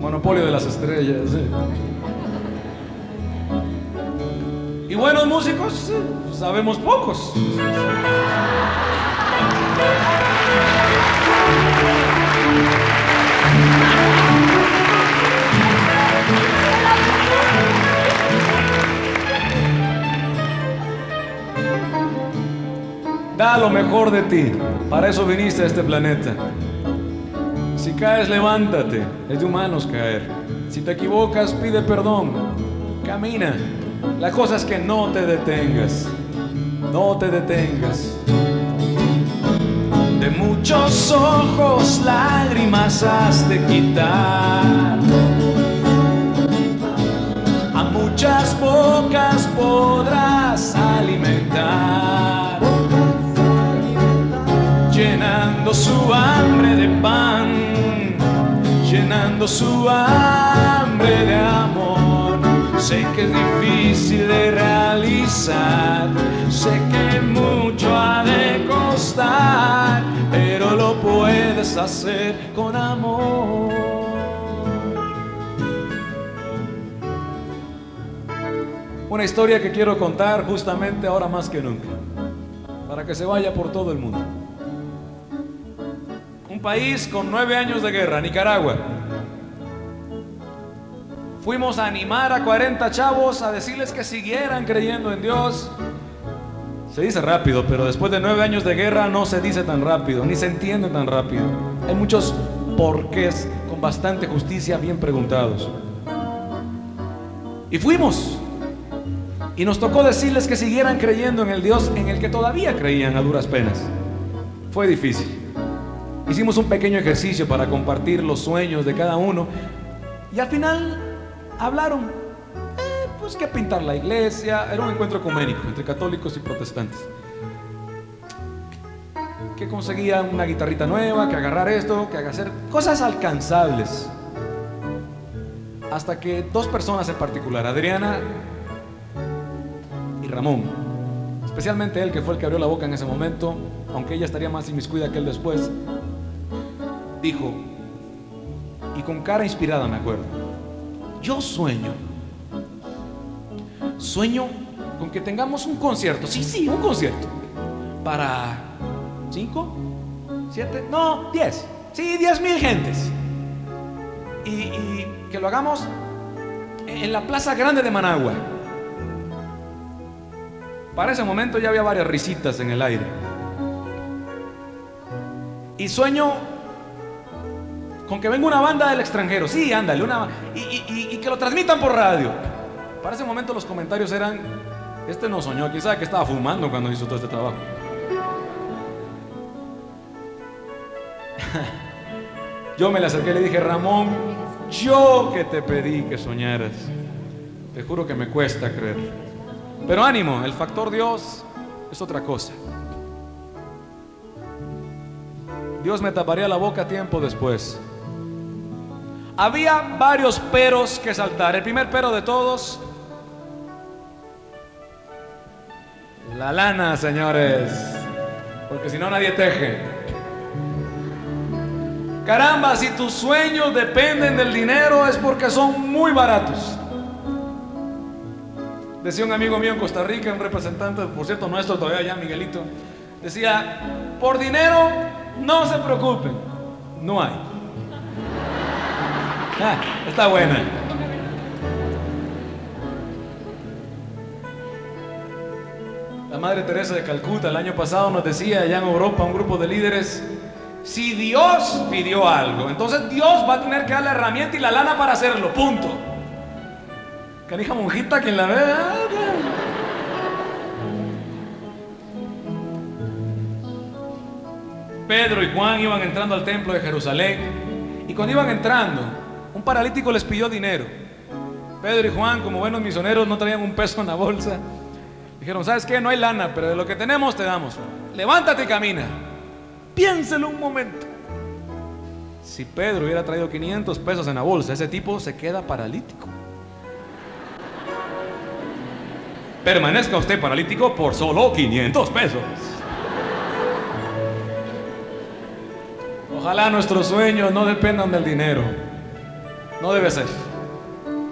monopolio de las estrellas. Y buenos músicos, sabemos pocos. Da lo mejor de ti. Para eso viniste a este planeta. Si caes, levántate. Es de humanos caer. Si te equivocas, pide perdón. Camina. La cosa es que no te detengas. No te detengas. De muchos ojos lágrimas has de quitar. A muchas bocas podrás alimentar. Llenando su hambre de pan, llenando su hambre hacer con amor. Una historia que quiero contar justamente ahora más que nunca, para que se vaya por todo el mundo. Un país con nueve años de guerra, Nicaragua. Fuimos a animar a 40 chavos a decirles que siguieran creyendo en Dios. Se dice rápido, pero después de nueve años de guerra no se dice tan rápido, ni se entiende tan rápido. Hay muchos porqués con bastante justicia bien preguntados. Y fuimos. Y nos tocó decirles que siguieran creyendo en el Dios en el que todavía creían a duras penas. Fue difícil. Hicimos un pequeño ejercicio para compartir los sueños de cada uno. Y al final hablaron, que pintar la iglesia. Era un encuentro ecuménico entre católicos y protestantes. Que conseguían una guitarrita nueva, que agarrar esto, que hacer cosas alcanzables. Hasta que dos personas en particular, Adriana y Ramón, especialmente él que fue el que abrió la boca en ese momento, aunque ella estaría más inmiscuida que él después, dijo, y con cara inspirada me acuerdo, yo sueño, sueño con que tengamos un concierto, sí, sí, un concierto, para cinco, siete, no, diez, sí, diez mil gentes, y, que lo hagamos en la Plaza Grande de Managua. Para ese momento ya había varias risitas en el aire. Y sueño con que venga una banda del extranjero. Sí, ándale, una y- y que lo transmitan por radio. Para ese momento los comentarios eran, este no soñó, quién sabe que estaba fumando cuando hizo todo este trabajo. Yo me le acerqué y le dije, Ramón, yo que te pedí que soñaras. Te juro que me cuesta creer. Pero ánimo, el factor Dios es otra cosa. Dios me taparía la boca tiempo después. Había varios peros que saltar. El primer pero de todos, la lana, señores. Porque si no nadie teje. Caramba, si tus sueños dependen del dinero es porque son muy baratos. Decía un amigo mío en Costa Rica, un representante, por cierto, nuestro todavía allá, Miguelito, decía, por dinero no se preocupen, no hay. Ah, está buena. La Madre Teresa de Calcuta el año pasado nos decía allá en Europa, un grupo de líderes, si Dios pidió algo, entonces Dios va a tener que dar la herramienta y la lana para hacerlo, punto. Canija monjita, quien la ve. Pedro y Juan iban entrando al templo de Jerusalén y cuando iban entrando, un paralítico les pidió dinero. Pedro y Juan, como buenos misioneros, no traían un peso en la bolsa. Dijeron, ¿sabes qué? No hay lana, pero de lo que tenemos te damos. Levántate y camina. Piénselo un momento. Si Pedro hubiera traído 500 pesos en la bolsa, ese tipo se queda paralítico. Permanezca usted paralítico por solo 500 pesos. Ojalá nuestros sueños no dependan del dinero. No debe ser.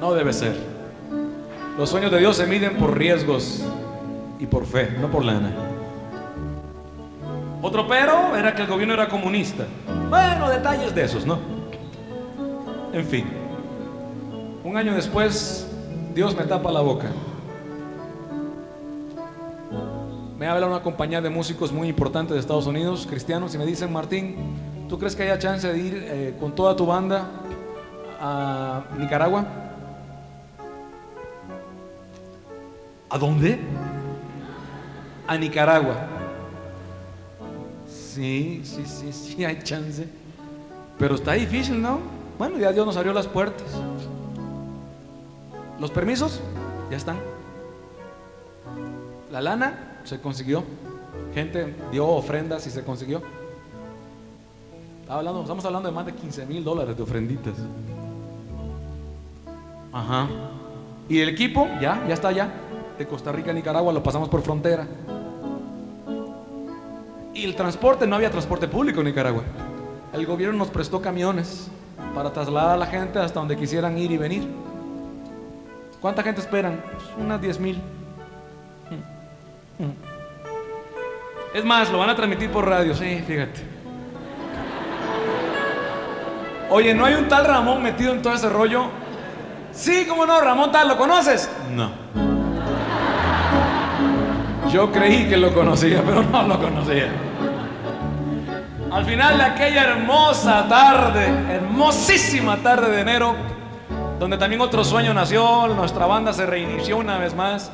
No debe ser. Los sueños de Dios se miden por riesgos y por fe, no por lana. Otro pero era que el gobierno era comunista. Bueno, detalles de esos, ¿no? En fin. Un año después, Dios me tapa la boca. Me habla una compañía de músicos muy importante de Estados Unidos, cristianos, y me dicen, Martín, ¿tú crees que haya chance de ir eh, con toda tu banda a Nicaragua? ¿A dónde? A Nicaragua. Sí, sí, sí, sí, hay chance. Pero está difícil, ¿no? Bueno, ya Dios nos abrió las puertas. Los permisos ya están. La lana se consiguió. Gente dio ofrendas y se consiguió. Hablando, estamos hablando de más de 15 mil dólares de ofrenditas. Ajá. Y el equipo ya, ya está allá. De Costa Rica a Nicaragua lo pasamos por frontera. Y el transporte, no había transporte público en Nicaragua. El gobierno nos prestó camiones para trasladar a la gente hasta donde quisieran ir y venir. ¿Cuánta gente esperan? Pues unas 10 mil. Es más, lo van a transmitir por radio, sí, fíjate. Oye, ¿no hay un tal Ramón metido en todo ese rollo? Sí, ¿cómo no? Ramón tal, ¿lo conoces? No. Yo creí que lo conocía, pero no lo conocía. Al final de aquella hermosa tarde, hermosísima tarde de enero, donde también otro sueño nació, nuestra banda se reinició una vez más.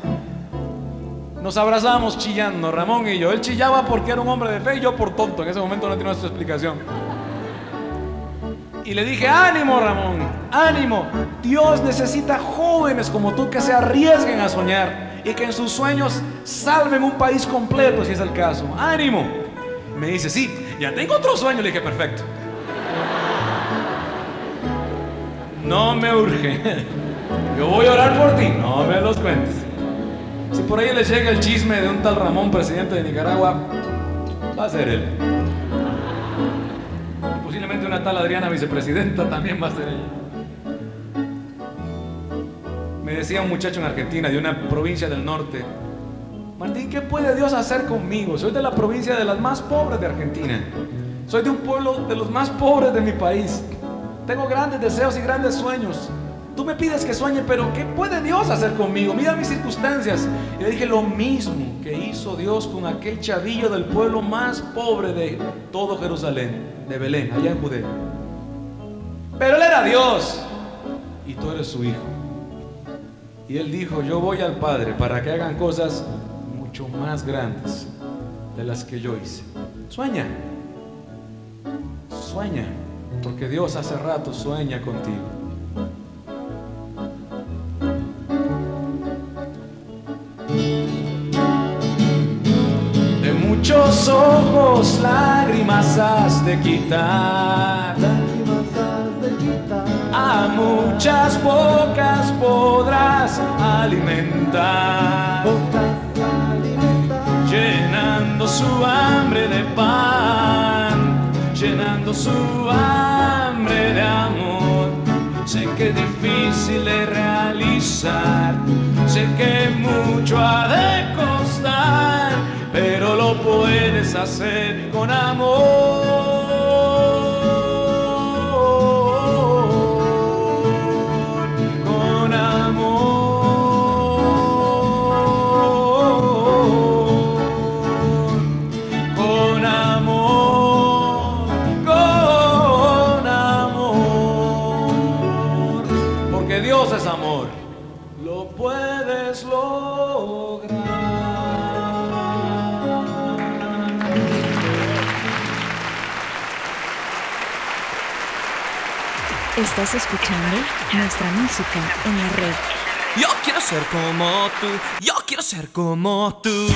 Nos abrazamos chillando, Ramón y yo. Él chillaba porque era un hombre de fe y yo por tonto. En ese momento no tiene nuestra explicación. Y le dije, ánimo Ramón, ánimo. Dios necesita jóvenes como tú que se arriesguen a soñar y que en sus sueños salven un país completo si es el caso. Ánimo. Me dice, sí, ya tengo otro sueño. Le dije, perfecto. No me urge. Yo voy a orar por ti. No me los cuentes. Si por ahí les llega el chisme de un tal Ramón, presidente de Nicaragua, va a ser él. Posiblemente una tal Adriana, vicepresidenta, también va a ser ella. Me decía un muchacho en Argentina, de una provincia del norte, Martín, ¿qué puede Dios hacer conmigo? Soy de la provincia de las más pobres de Argentina. Soy de un pueblo de los más pobres de mi país. Tengo grandes deseos y grandes sueños. Tú me pides que sueñe, pero ¿qué puede Dios hacer conmigo? Mira mis circunstancias. Y le dije lo mismo que hizo Dios con aquel chavillo del pueblo más pobre de todo Jerusalén, de Belén, allá en Judea. Pero él era Dios y tú eres su hijo. Y él dijo, yo voy al Padre para que hagan cosas mucho más grandes de las que yo hice. Sueña, sueña, porque Dios hace rato sueña contigo. De muchos ojos lágrimas has de quitar. Muchas bocas podrás alimentar. Llenando su hambre de pan, llenando su hambre de amor. Sé que es difícil de realizar, sé que mucho ha de costar, pero lo puedes hacer con amor. Estás escuchando nuestra música en la red. Yo quiero ser como tú, yo quiero ser como tú.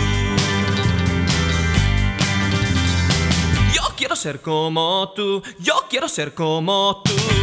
Yo quiero ser como tú, yo quiero ser como tú.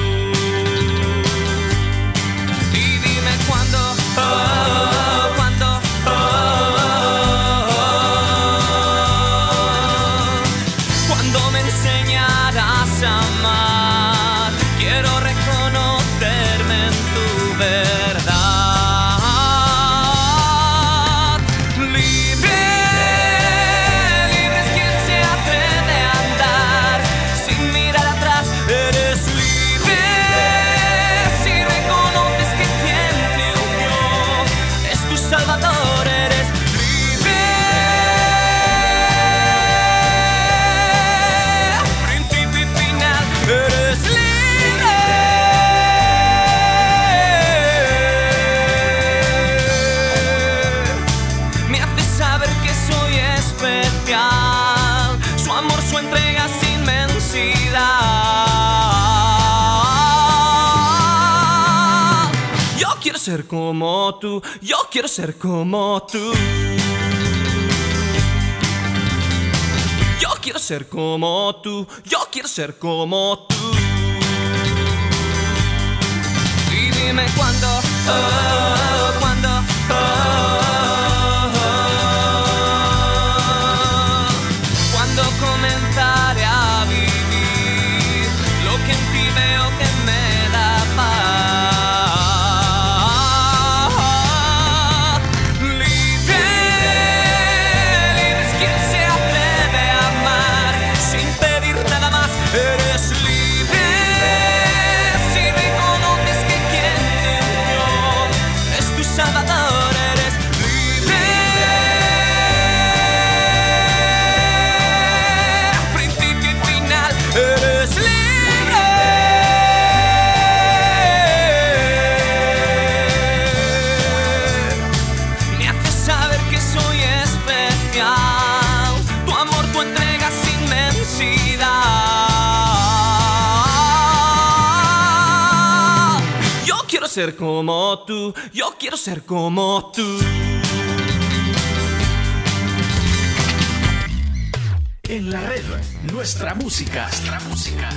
ser como tú, yo quiero ser como tú. Yo quiero ser como tú, yo quiero ser como tú. Y dime cuándo. Oh, ser como tú, yo quiero ser como tú. En la red, nuestra música, nuestra música.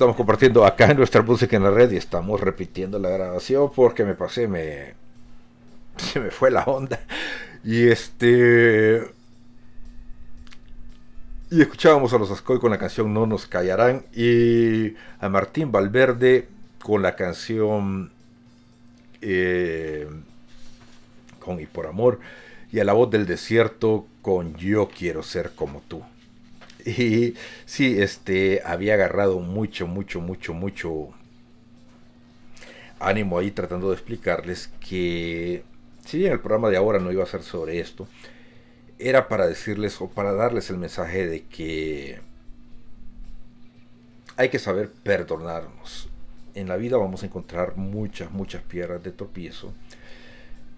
Estamos compartiendo acá en nuestra música en la red y estamos repitiendo la grabación porque me pasé, me se me fue la onda. Y este y escuchábamos a los Ascoy con la canción No nos callarán y a Martín Valverde con la canción eh, con Y por amor y a la voz del desierto con Yo quiero ser como tú. Y sí, este había agarrado mucho, mucho, mucho, mucho ánimo ahí tratando de explicarles que si bien el programa de ahora no iba a ser sobre esto, era para decirles o para darles el mensaje de que hay que saber perdonarnos. En la vida vamos a encontrar muchas, muchas piedras de tropiezo,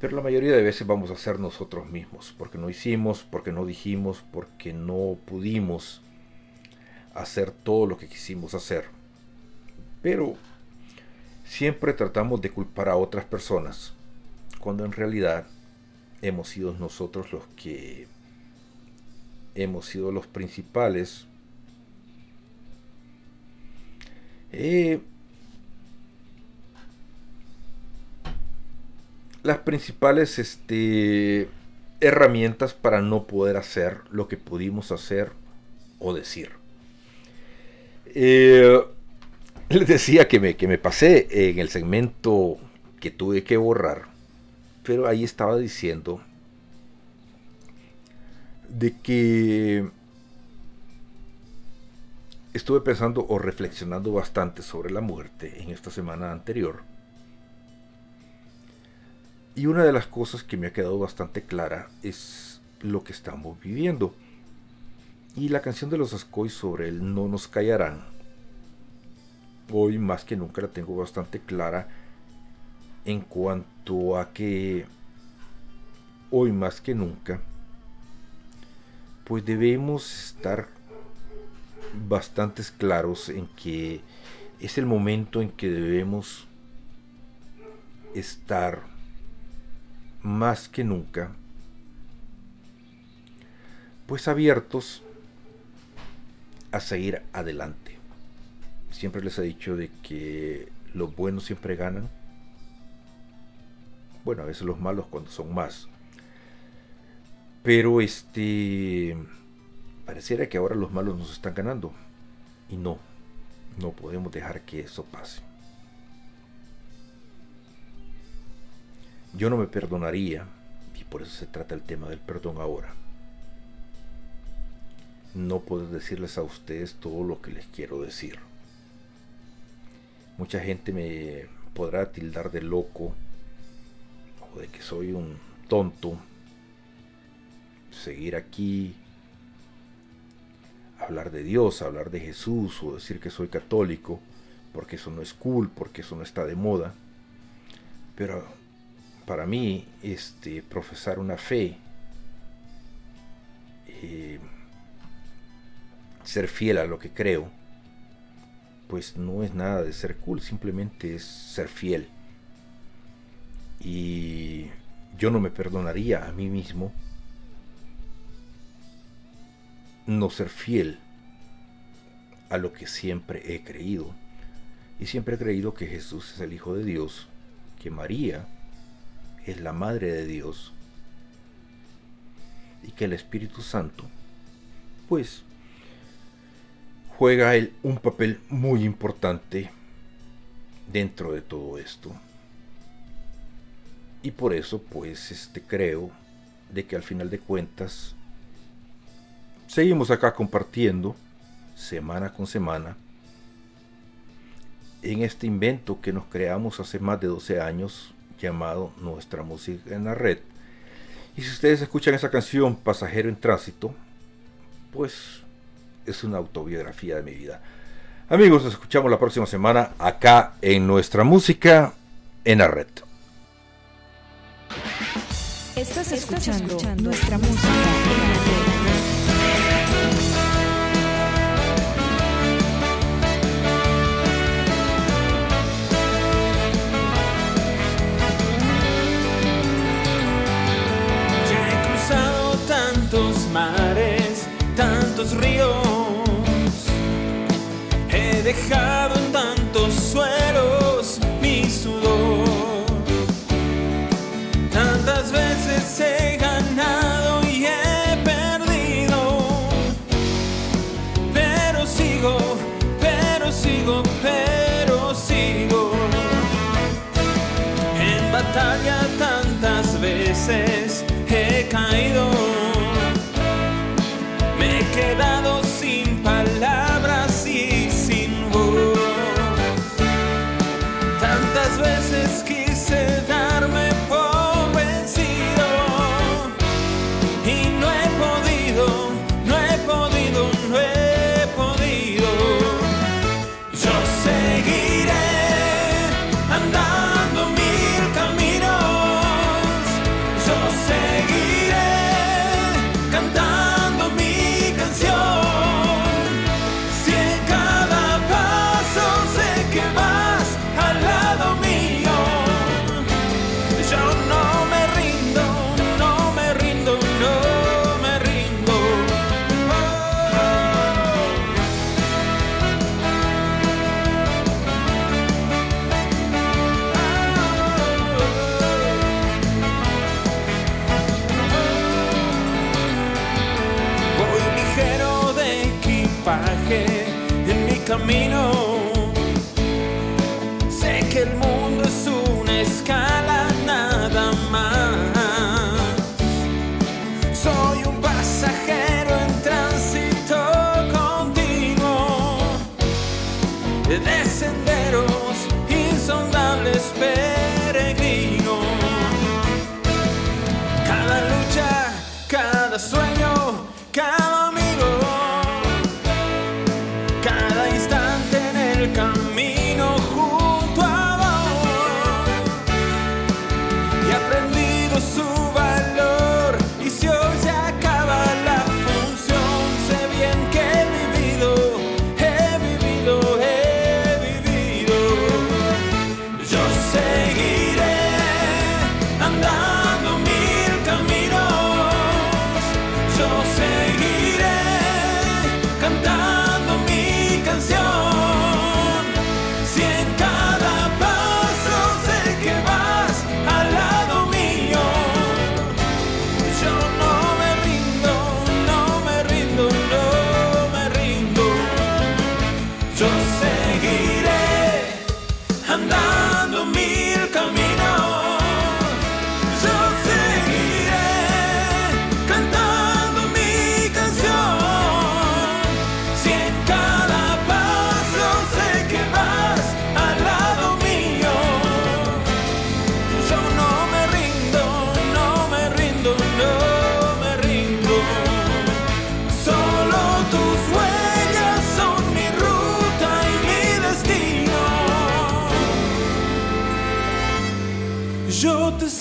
pero la mayoría de veces vamos a ser nosotros mismos, porque no hicimos, porque no dijimos, porque no pudimos hacer todo lo que quisimos hacer. Pero siempre tratamos de culpar a otras personas, cuando en realidad hemos sido nosotros los que hemos sido los principales eh, las principales este, herramientas para no poder hacer lo que pudimos hacer o decir. Eh, les decía que me, que me pasé en el segmento que tuve que borrar, pero ahí estaba diciendo de que estuve pensando o reflexionando bastante sobre la muerte en esta semana anterior y una de las cosas que me ha quedado bastante clara es lo que estamos viviendo. Y la canción de los Ascoy sobre el No nos callarán, hoy más que nunca la tengo bastante clara en cuanto a que hoy más que nunca, pues debemos estar bastante claros en que es el momento en que debemos estar más que nunca, pues abiertos a seguir adelante. Siempre les he dicho de que los buenos siempre ganan. Bueno, a veces los malos cuando son más. Pero este pareciera que ahora los malos nos están ganando. Y no, no podemos dejar que eso pase. Yo no me perdonaría, y por eso se trata el tema del perdón ahora. No puedo decirles a ustedes todo lo que les quiero decir. Mucha gente me podrá tildar de loco o de que soy un tonto. Seguir aquí, hablar de Dios, hablar de Jesús o decir que soy católico, porque eso no es cool, porque eso no está de moda. Pero para mí, este, profesar una fe, eh, ser fiel a lo que creo, pues no es nada de ser cool, simplemente es ser fiel. Y yo no me perdonaría a mí mismo no ser fiel a lo que siempre he creído. Y siempre he creído que Jesús es el Hijo de Dios, que María es la Madre de Dios y que el Espíritu Santo, pues, juega él un papel muy importante dentro de todo esto. Y por eso, pues, este creo de que al final de cuentas seguimos acá compartiendo semana con semana en este invento que nos creamos hace más de 12 años llamado Nuestra Música en la Red. Y si ustedes escuchan esa canción, Pasajero en Tránsito, pues es una autobiografía de mi vida. Amigos, nos escuchamos la próxima semana acá en Nuestra Música en la Red. Estás escuchando, nuestra música en la. mares, tantos ríos. He dejado en tantos suelos mi sudor. Tantas veces he dado